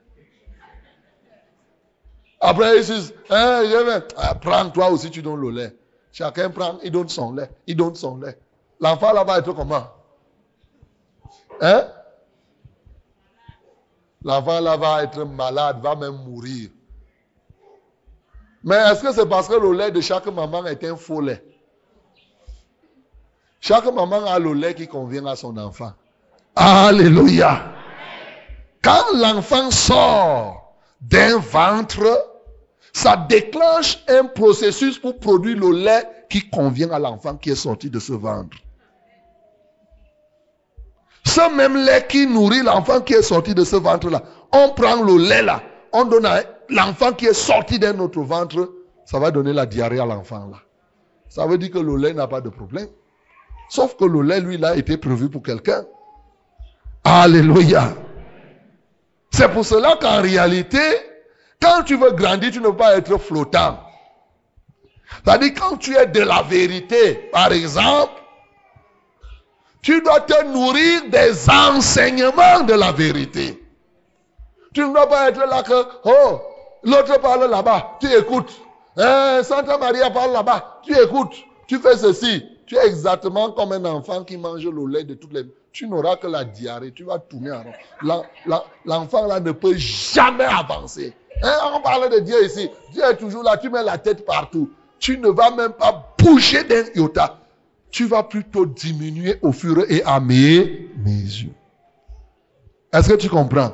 Après, ils disent, hein, ah, prends toi aussi, tu donnes le lait. Chacun prend, il donne son lait. Il donne son lait. L'enfant là va être comment? Hein? L'enfant là va être malade, va même mourir. Mais est-ce que c'est parce que le lait de chaque maman est un faux lait? Chaque maman a le lait qui convient à son enfant. Alléluia. Quand l'enfant sort d'un ventre, ça déclenche un processus pour produire le lait qui convient à l'enfant qui est sorti de ce ventre. Ce même lait qui nourrit l'enfant qui est sorti de ce ventre-là, on prend le lait là, on donne à l'enfant qui est sorti d'un autre ventre, ça va donner la diarrhée à l'enfant là. Ça veut dire que le lait n'a pas de problème. Sauf que le lait, lui, là, été prévu pour quelqu'un. Alléluia. C'est pour cela qu'en réalité, quand tu veux grandir, tu ne peux pas être flottant. C'est-à-dire quand tu es de la vérité, par exemple, tu dois te nourrir des enseignements de la vérité. Tu ne dois pas être là que, oh, l'autre parle là-bas, tu écoutes. Hein, Santa Maria parle là-bas, tu écoutes. Tu fais ceci. Tu es exactement comme un enfant qui mange le lait de toutes les... Tu n'auras que la diarrhée, tu vas tourner en rond. L'enfant là ne peut jamais avancer. Hein, on parle de Dieu ici. Dieu est toujours là, tu mets la tête partout. Tu ne vas même pas bouger d'un iota. Tu vas plutôt diminuer au fur et à mesure. Est-ce que tu comprends?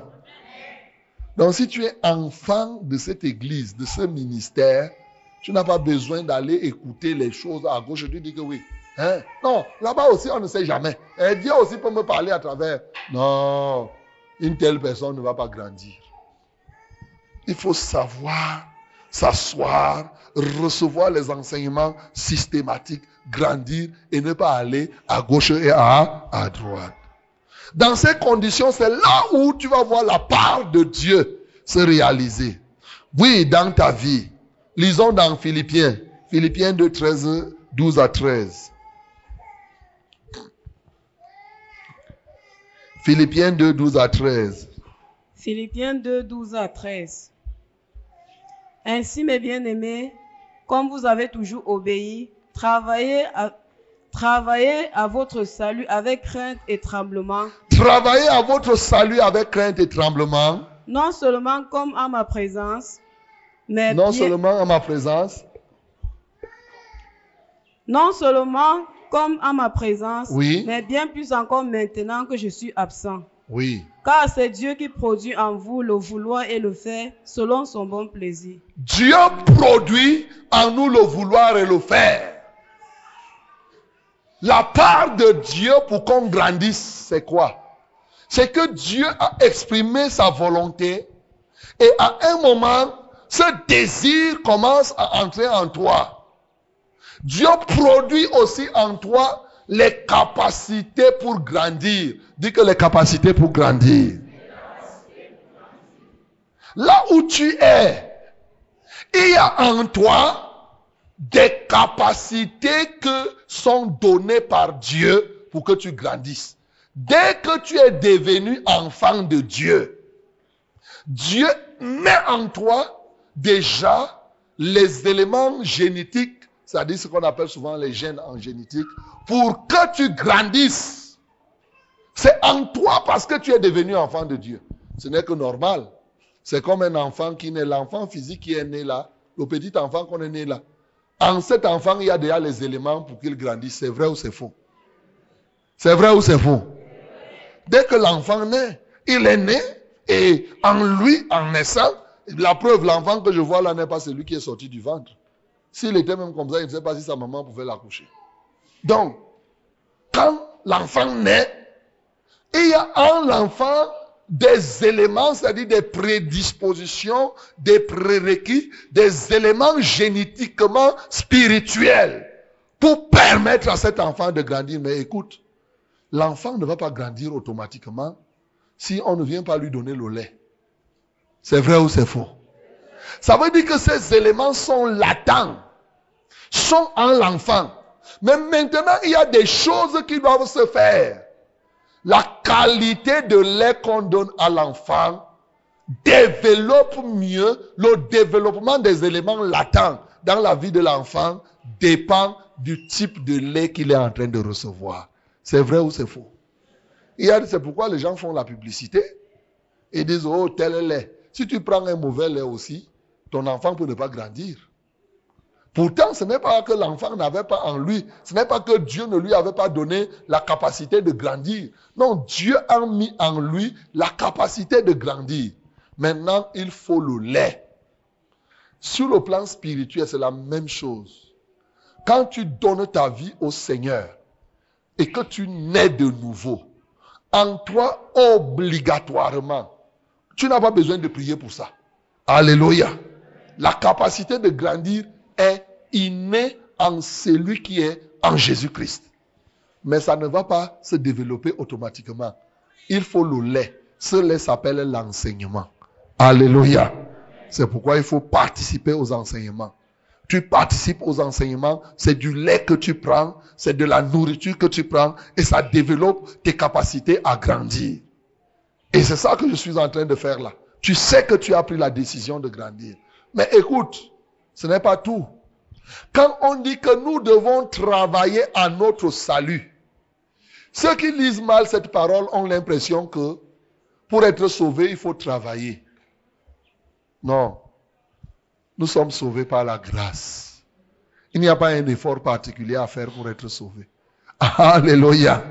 Donc si tu es enfant de cette église, de ce ministère, tu n'as pas besoin d'aller écouter les choses à gauche. Tu dis que oui. Hein? Non, là-bas aussi, on ne sait jamais. Et Dieu aussi peut me parler à travers. Non, une telle personne ne va pas grandir. Il faut savoir s'asseoir, recevoir les enseignements systématiques, grandir et ne pas aller à gauche et à, à droite. Dans ces conditions, c'est là où tu vas voir la part de Dieu se réaliser. Oui, dans ta vie. Lisons dans Philippiens. Philippiens de 13, 12 à 13. Philippiens 2, 12 à 13. Philippiens 2, 12 à 13. Ainsi, mes bien-aimés, comme vous avez toujours obéi, travaillez à, travaillez à votre salut avec crainte et tremblement. Travaillez à votre salut avec crainte et tremblement. Non seulement comme à ma présence, mais Non bien- seulement à ma présence. non seulement comme à ma présence, Oui. mais bien plus encore maintenant que je suis absent. Oui. Car c'est Dieu qui produit en vous le vouloir et le faire selon son bon plaisir. Dieu produit en nous le vouloir et le faire. La part de Dieu pour qu'on grandisse, c'est quoi? C'est que Dieu a exprimé sa volonté et à un moment, ce désir commence à entrer en toi. Dieu produit aussi en toi les capacités pour grandir. Dis que les capacités pour grandir. Là où tu es, il y a en toi des capacités que sont données par Dieu pour que tu grandisses. Dès que tu es devenu enfant de Dieu, Dieu met en toi déjà les éléments génétiques, c'est-à-dire ce qu'on appelle souvent les gènes en génétique, pour que tu grandisses. C'est en toi parce que tu es devenu enfant de Dieu. Ce n'est que normal. C'est comme un enfant qui naît, l'enfant physique qui est né là, le petit enfant qu'on est né là. En cet enfant, il y a déjà les éléments pour qu'il grandisse. C'est vrai ou c'est faux? C'est vrai ou c'est faux? Dès que l'enfant naît, il est né et en lui, en naissant, la preuve, l'enfant que je vois là n'est pas celui qui est sorti du ventre. S'il était même comme ça, il ne sait pas si sa maman pouvait l'accoucher. Donc, quand l'enfant naît, il y a en l'enfant des éléments, c'est-à-dire des prédispositions, des prérequis, des éléments génétiquement spirituels pour permettre à cet enfant de grandir. Mais écoute, l'enfant ne va pas grandir automatiquement si on ne vient pas lui donner le lait. C'est vrai ou c'est faux? Ça veut dire que ces éléments sont latents, sont en l'enfant. Mais maintenant, il y a des choses qui doivent se faire. La qualité de lait qu'on donne à l'enfant développe mieux le développement des éléments latents dans la vie de l'enfant dépend du type de lait qu'il est en train de recevoir. C'est vrai ou c'est faux? C'est pourquoi les gens font la publicité et disent, oh, tel lait. Si tu prends un mauvais lait aussi, ton enfant peut ne pas grandir. Pourtant, ce n'est pas que l'enfant n'avait pas en lui, ce n'est pas que Dieu ne lui avait pas donné la capacité de grandir. Non, Dieu a mis en lui la capacité de grandir. Maintenant, il faut le lait. Sur le plan spirituel, c'est la même chose. Quand tu donnes ta vie au Seigneur et que tu nais de nouveau, en toi, obligatoirement, tu n'as pas besoin de prier pour ça. Alléluia. La capacité de grandir est innée en celui qui est en Jésus-Christ. Mais ça ne va pas se développer automatiquement. Il faut le lait. Ce lait s'appelle l'enseignement. Alléluia. C'est pourquoi il faut participer aux enseignements. Tu participes aux enseignements, c'est du lait que tu prends, c'est de la nourriture que tu prends et ça développe tes capacités à grandir. Et c'est ça que je suis en train de faire là. Tu sais que tu as pris la décision de grandir. Mais écoute, ce n'est pas tout. Quand on dit que nous devons travailler à notre salut, ceux qui lisent mal cette parole ont l'impression que pour être sauvé, il faut travailler. Non. Nous sommes sauvés par la grâce. Il n'y a pas un effort particulier à faire pour être sauvé. Alléluia.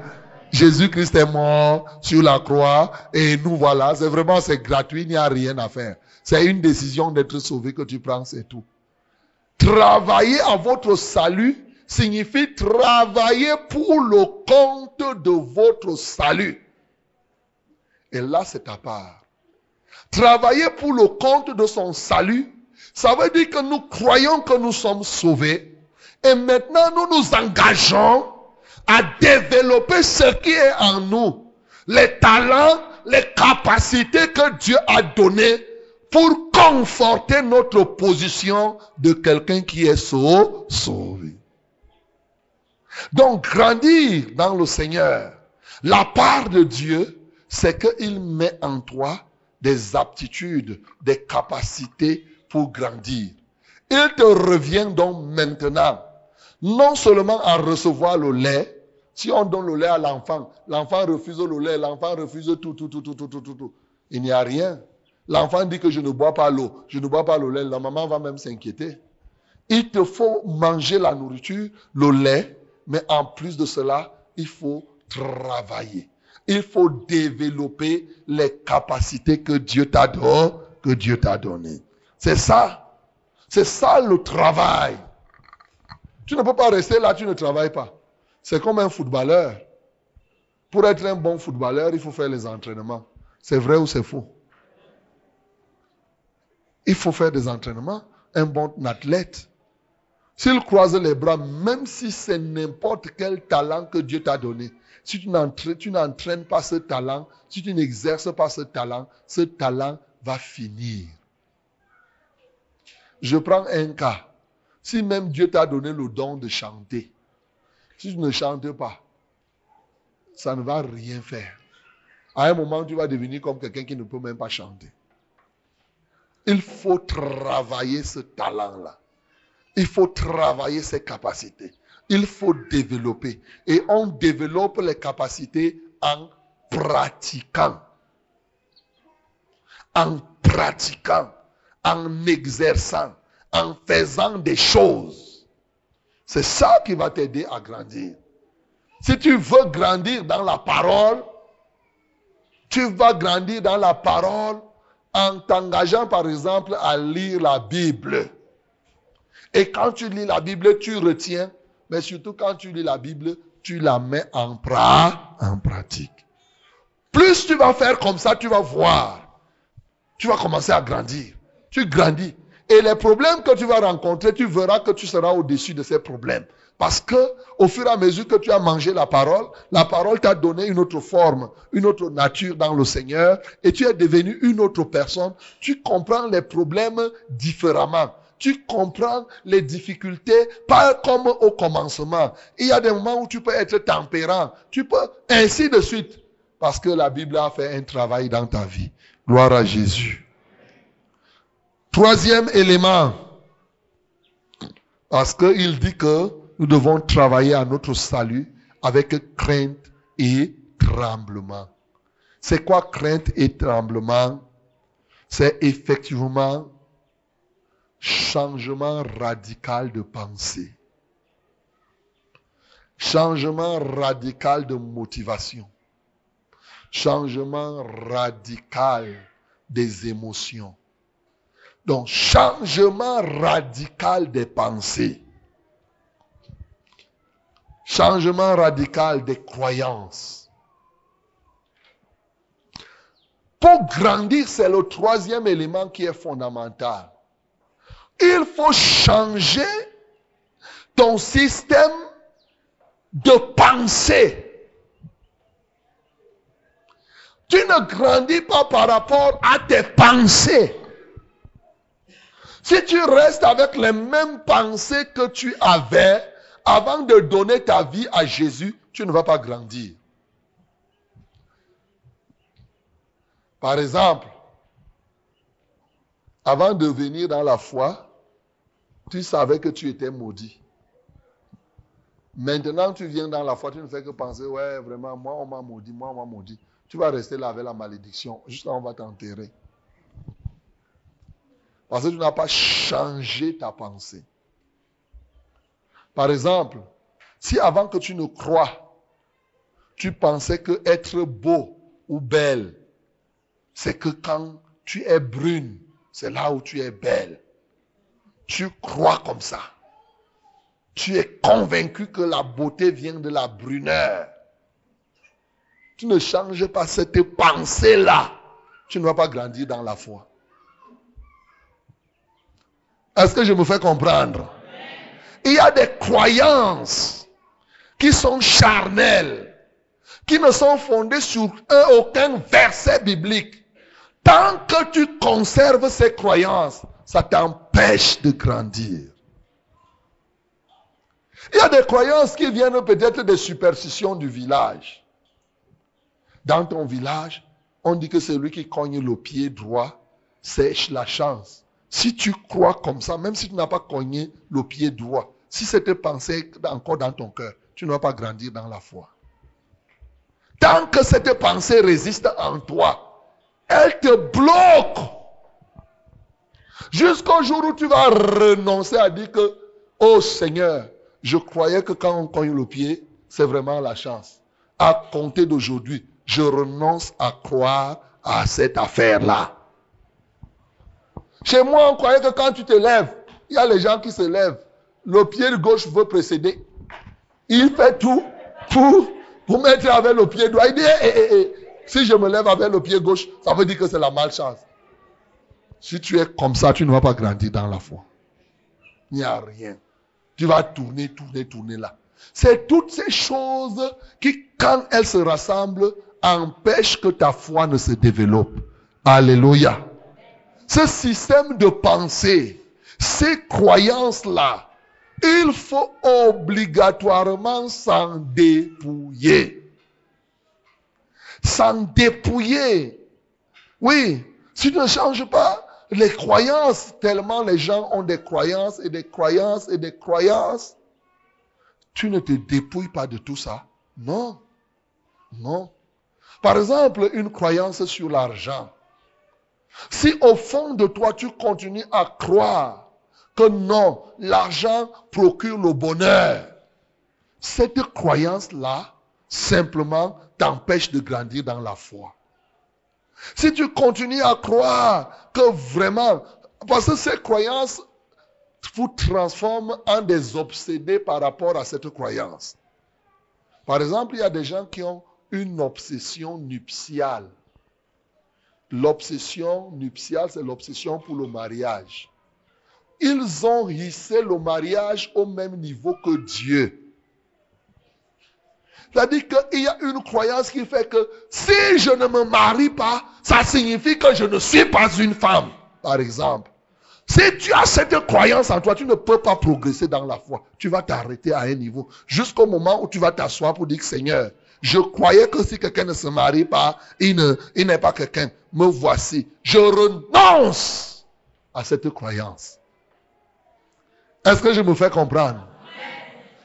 Jésus-Christ est mort sur la croix et nous voilà. C'est vraiment, c'est gratuit, il n'y a rien à faire. C'est une décision d'être sauvé que tu prends, c'est tout. Travailler à votre salut signifie travailler pour le compte de votre salut. Et là, c'est à part. Travailler pour le compte de son salut, ça veut dire que nous croyons que nous sommes sauvés. Et maintenant, nous nous engageons à développer ce qui est en nous. Les talents, les capacités que Dieu a données pour conforter notre position de quelqu'un qui est sauvé. Donc, grandir dans le Seigneur, la part de Dieu, c'est qu'il met en toi des aptitudes, des capacités pour grandir. Il te revient donc maintenant, non seulement à recevoir le lait, si on donne le lait à l'enfant, l'enfant refuse le lait, l'enfant refuse tout, tout, tout, tout, tout, tout, tout, tout. Il n'y a rien. L'enfant dit que je ne bois pas l'eau, je ne bois pas le lait, la maman va même s'inquiéter. Il te faut manger la nourriture, le lait, mais en plus de cela, il faut travailler. Il faut développer les capacités que Dieu t'a donné, que Dieu t'a donné. C'est ça. C'est ça le travail. Tu ne peux pas rester là, tu ne travailles pas. C'est comme un footballeur. Pour être un bon footballeur, il faut faire les entraînements. C'est vrai ou c'est faux? Il faut faire des entraînements. Un bon athlète, s'il croise les bras, même si c'est n'importe quel talent que Dieu t'a donné, si tu n'entraînes pas ce talent, si tu n'exerces pas ce talent, ce talent va finir. Je prends un cas. Si même Dieu t'a donné le don de chanter, si tu ne chantes pas, ça ne va rien faire. À un moment, tu vas devenir comme quelqu'un qui ne peut même pas chanter. Il faut travailler ce talent-là. Il faut travailler ses capacités. Il faut développer. Et on développe les capacités en pratiquant. En pratiquant. En exerçant. En faisant des choses. C'est ça qui va t'aider à grandir. Si tu veux grandir dans la parole, tu vas grandir dans la parole en t'engageant par exemple à lire la Bible. Et quand tu lis la Bible, tu retiens, mais surtout quand tu lis la Bible, tu la mets en, pratique. Plus tu vas faire comme ça, tu vas voir. Tu vas commencer à grandir. Tu grandis. Et les problèmes que tu vas rencontrer, tu verras que tu seras au-dessus de ces problèmes. Parce que, au fur et à mesure que tu as mangé la parole, la parole t'a donné une autre forme, une autre nature dans le Seigneur, et tu es devenu une autre personne. Tu comprends les problèmes différemment tu comprends les difficultés, pas comme au commencement. Il y a des moments où tu peux être tempérant, tu peux, ainsi de suite. Parce que la Bible a fait un travail dans ta vie. Gloire à Jésus. Troisième élément. Parce qu'il dit que nous devons travailler à notre salut avec crainte et tremblement. C'est quoi crainte et tremblement? C'est effectivement changement radical de pensée, changement radical de motivation, changement radical des émotions. Donc, changement radical des pensées. Changement radical des croyances. Pour grandir, c'est le troisième élément qui est fondamental. Il faut changer ton système de pensée. Tu ne grandis pas par rapport à tes pensées. Si tu restes avec les mêmes pensées que tu avais avant de donner ta vie à Jésus, tu ne vas pas grandir. Par exemple, avant de venir dans la foi, tu savais que tu étais maudit. Maintenant, tu viens dans la foi, tu ne fais que penser, ouais, vraiment, moi, on m'a maudit, moi, on m'a maudit. Tu vas rester là avec la malédiction. Juste là, on va t'enterrer. Parce que tu n'as pas changé ta pensée. Par exemple, si avant que tu ne crois, tu pensais que être beau ou belle, c'est que quand tu es brune, c'est là où tu es belle. Tu crois comme ça. Tu es convaincu que la beauté vient de la bruneur tu ne changes pas cette pensée-là, tu ne vas pas grandir dans la foi. Est-ce que je me fais comprendre? Il y a des croyances qui sont charnelles, qui ne sont fondées sur aucun verset biblique. Tant que tu conserves ces croyances, ça t'empêche de grandir. Il y a des croyances qui viennent peut-être des superstitions du village. Dans ton village, on dit que celui qui cogne le pied droit, c'est la chance. Si tu crois comme ça, même si tu n'as pas cogné le pied droit, si cette pensée encore dans ton cœur, tu ne vas pas grandir dans la foi. Tant que cette pensée résiste en toi, elle te bloque. Jusqu'au jour où tu vas renoncer à dire que, oh Seigneur, je croyais que quand on cogne le pied, c'est vraiment la chance. À compter d'aujourd'hui, je renonce à croire à cette affaire-là. Chez moi, on croyait que quand tu te lèves, il y a les gens qui se lèvent. Le pied gauche veut précéder. Il fait tout pour, pour mettre avec le pied droit. Il dit, eh, eh, eh, si je me lève avec le pied gauche, ça veut dire que c'est la malchance. Si tu es comme ça, tu ne vas pas grandir dans la foi. Il n'y a rien. Tu vas tourner, tourner, tourner là. C'est toutes ces choses qui, quand elles se rassemblent, empêche que ta foi ne se développe. Alléluia. Ce système de pensée, ces croyances-là, il faut obligatoirement s'en dépouiller. S'en dépouiller. Oui, si tu ne changes pas les croyances, tellement les gens ont des croyances et des croyances et des croyances, tu ne te dépouilles pas de tout ça. Non. Non. Par exemple, une croyance sur l'argent. Si au fond de toi, tu continues à croire que non, l'argent procure le bonheur, cette croyance-là, simplement, t'empêche de grandir dans la foi. Si tu continues à croire que vraiment, parce que ces croyances vous transforment en des obsédés par rapport à cette croyance. Par exemple, il y a des gens qui ont une obsession nuptiale. L'obsession nuptiale, c'est l'obsession pour le mariage. Ils ont hissé le mariage au même niveau que Dieu. C'est-à-dire qu'il y a une croyance qui fait que si je ne me marie pas, ça signifie que je ne suis pas une femme, par exemple. Si tu as cette croyance en toi, tu ne peux pas progresser dans la foi. Tu vas t'arrêter à un niveau jusqu'au moment où tu vas t'asseoir pour dire Seigneur, je croyais que si quelqu'un ne se marie pas, il n'est pas quelqu'un. Me voici. Je renonce à cette croyance. Est-ce que je me fais comprendre?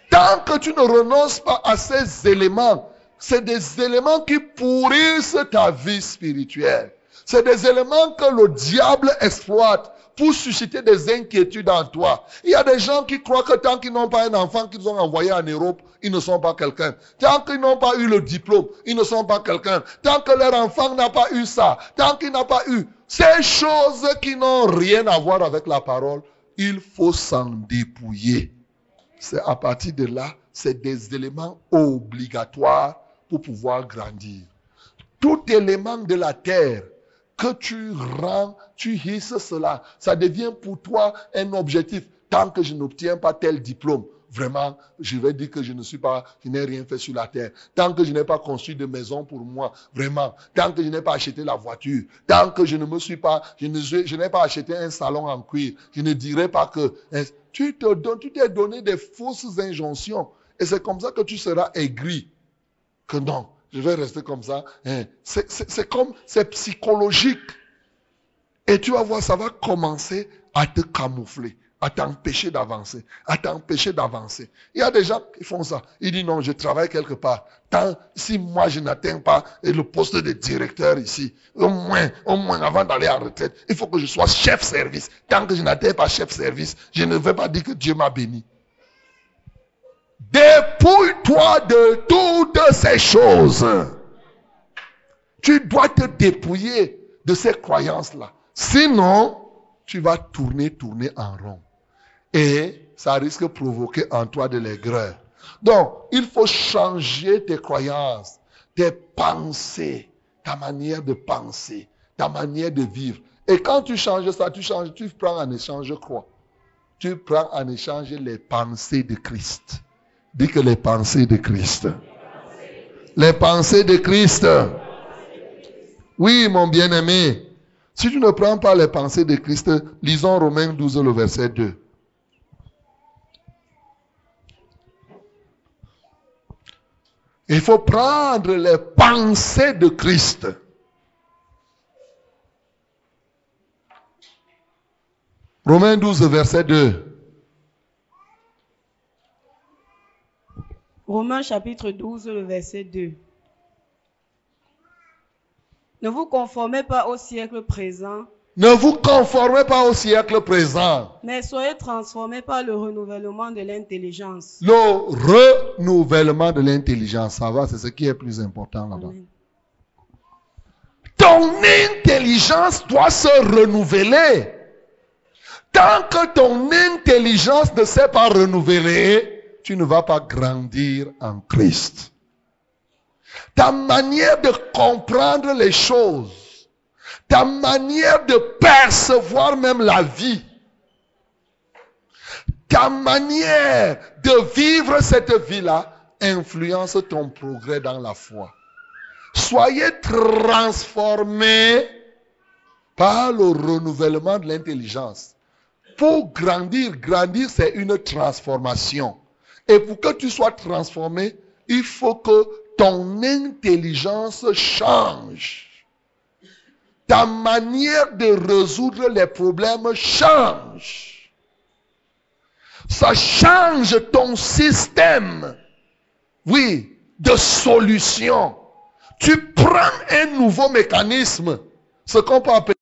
Tant que tu ne renonces pas à ces éléments, c'est des éléments qui pourrissent ta vie spirituelle. C'est des éléments que le diable exploite pour susciter des inquiétudes en toi. Il y a des gens qui croient que tant qu'ils n'ont pas un enfant qu'ils ont envoyé en Europe, ils ne sont pas quelqu'un. Tant qu'ils n'ont pas eu le diplôme, ils ne sont pas quelqu'un. Tant que leur enfant n'a pas eu ça, tant qu'il n'a pas eu ces choses qui n'ont rien à voir avec la parole, il faut s'en dépouiller. C'est à partir de là, c'est des éléments obligatoires pour pouvoir grandir. Tout élément de la terre que tu rends, tu hisses cela, ça devient pour toi un objectif. Tant que je n'obtiens pas tel diplôme, vraiment, je vais dire que je ne suis pas, je n'ai rien fait sur la terre. Tant que je n'ai pas construit de maison pour moi, vraiment, tant que je n'ai pas acheté la voiture, tant que je ne me suis pas, je, n'ai pas acheté un salon en cuir, je ne dirai pas que hein, tu te donnes, tu t'es donné des fausses injonctions. Et c'est comme ça que tu seras aigri. Que non, je vais rester comme ça. Hein. C'est comme, c'est psychologique. Et tu vas voir, ça va commencer à te camoufler, à t'empêcher d'avancer, à t'empêcher d'avancer. Il y a des gens qui font ça. Ils disent non, je travaille quelque part. Tant, si moi je n'atteins pas le poste de directeur ici, au moins, au moins avant d'aller en retraite, il faut que je sois chef service. Tant que je n'atteins pas chef service, je ne vais pas dire que Dieu m'a béni. Dépouille-toi de toutes ces choses. Tu dois te dépouiller de ces croyances-là. Sinon, tu vas tourner, tourner en rond. Et ça risque de provoquer en toi de l'aigreur. Donc, il faut changer tes croyances, tes pensées, ta manière de penser, ta manière de vivre. Et quand tu changes ça, tu changes, tu prends en échange quoi? Tu prends en échange les pensées de Christ. Dis que les pensées de Christ. Les pensées de Christ. Oui, mon bien-aimé. Si tu ne prends pas les pensées de Christ, lisons Romains 12, le verset 2. Il faut prendre les pensées de Christ. Romains 12, verset 2. Romains chapitre 12, le verset 2. Ne vous conformez pas au siècle présent. Ne vous conformez pas au siècle présent. Mais soyez transformés par le renouvellement de l'intelligence. Le renouvellement de l'intelligence, ça va, c'est ce qui est plus important là-bas. Ton intelligence doit se renouveler. Tant que ton intelligence ne s'est pas renouvelée, tu ne vas pas grandir en Christ. Ta manière de comprendre les choses, ta manière de percevoir même la vie, ta manière de vivre cette vie-là influence ton progrès dans la foi. Soyez transformés par le renouvellement de l'intelligence. Pour grandir, grandir, c'est une transformation. Et pour que tu sois transformé, il faut que ton intelligence change. Ta manière de résoudre les problèmes change. Ça change ton système. Oui, de solution. Tu prends un nouveau mécanisme, ce qu'on peut appeler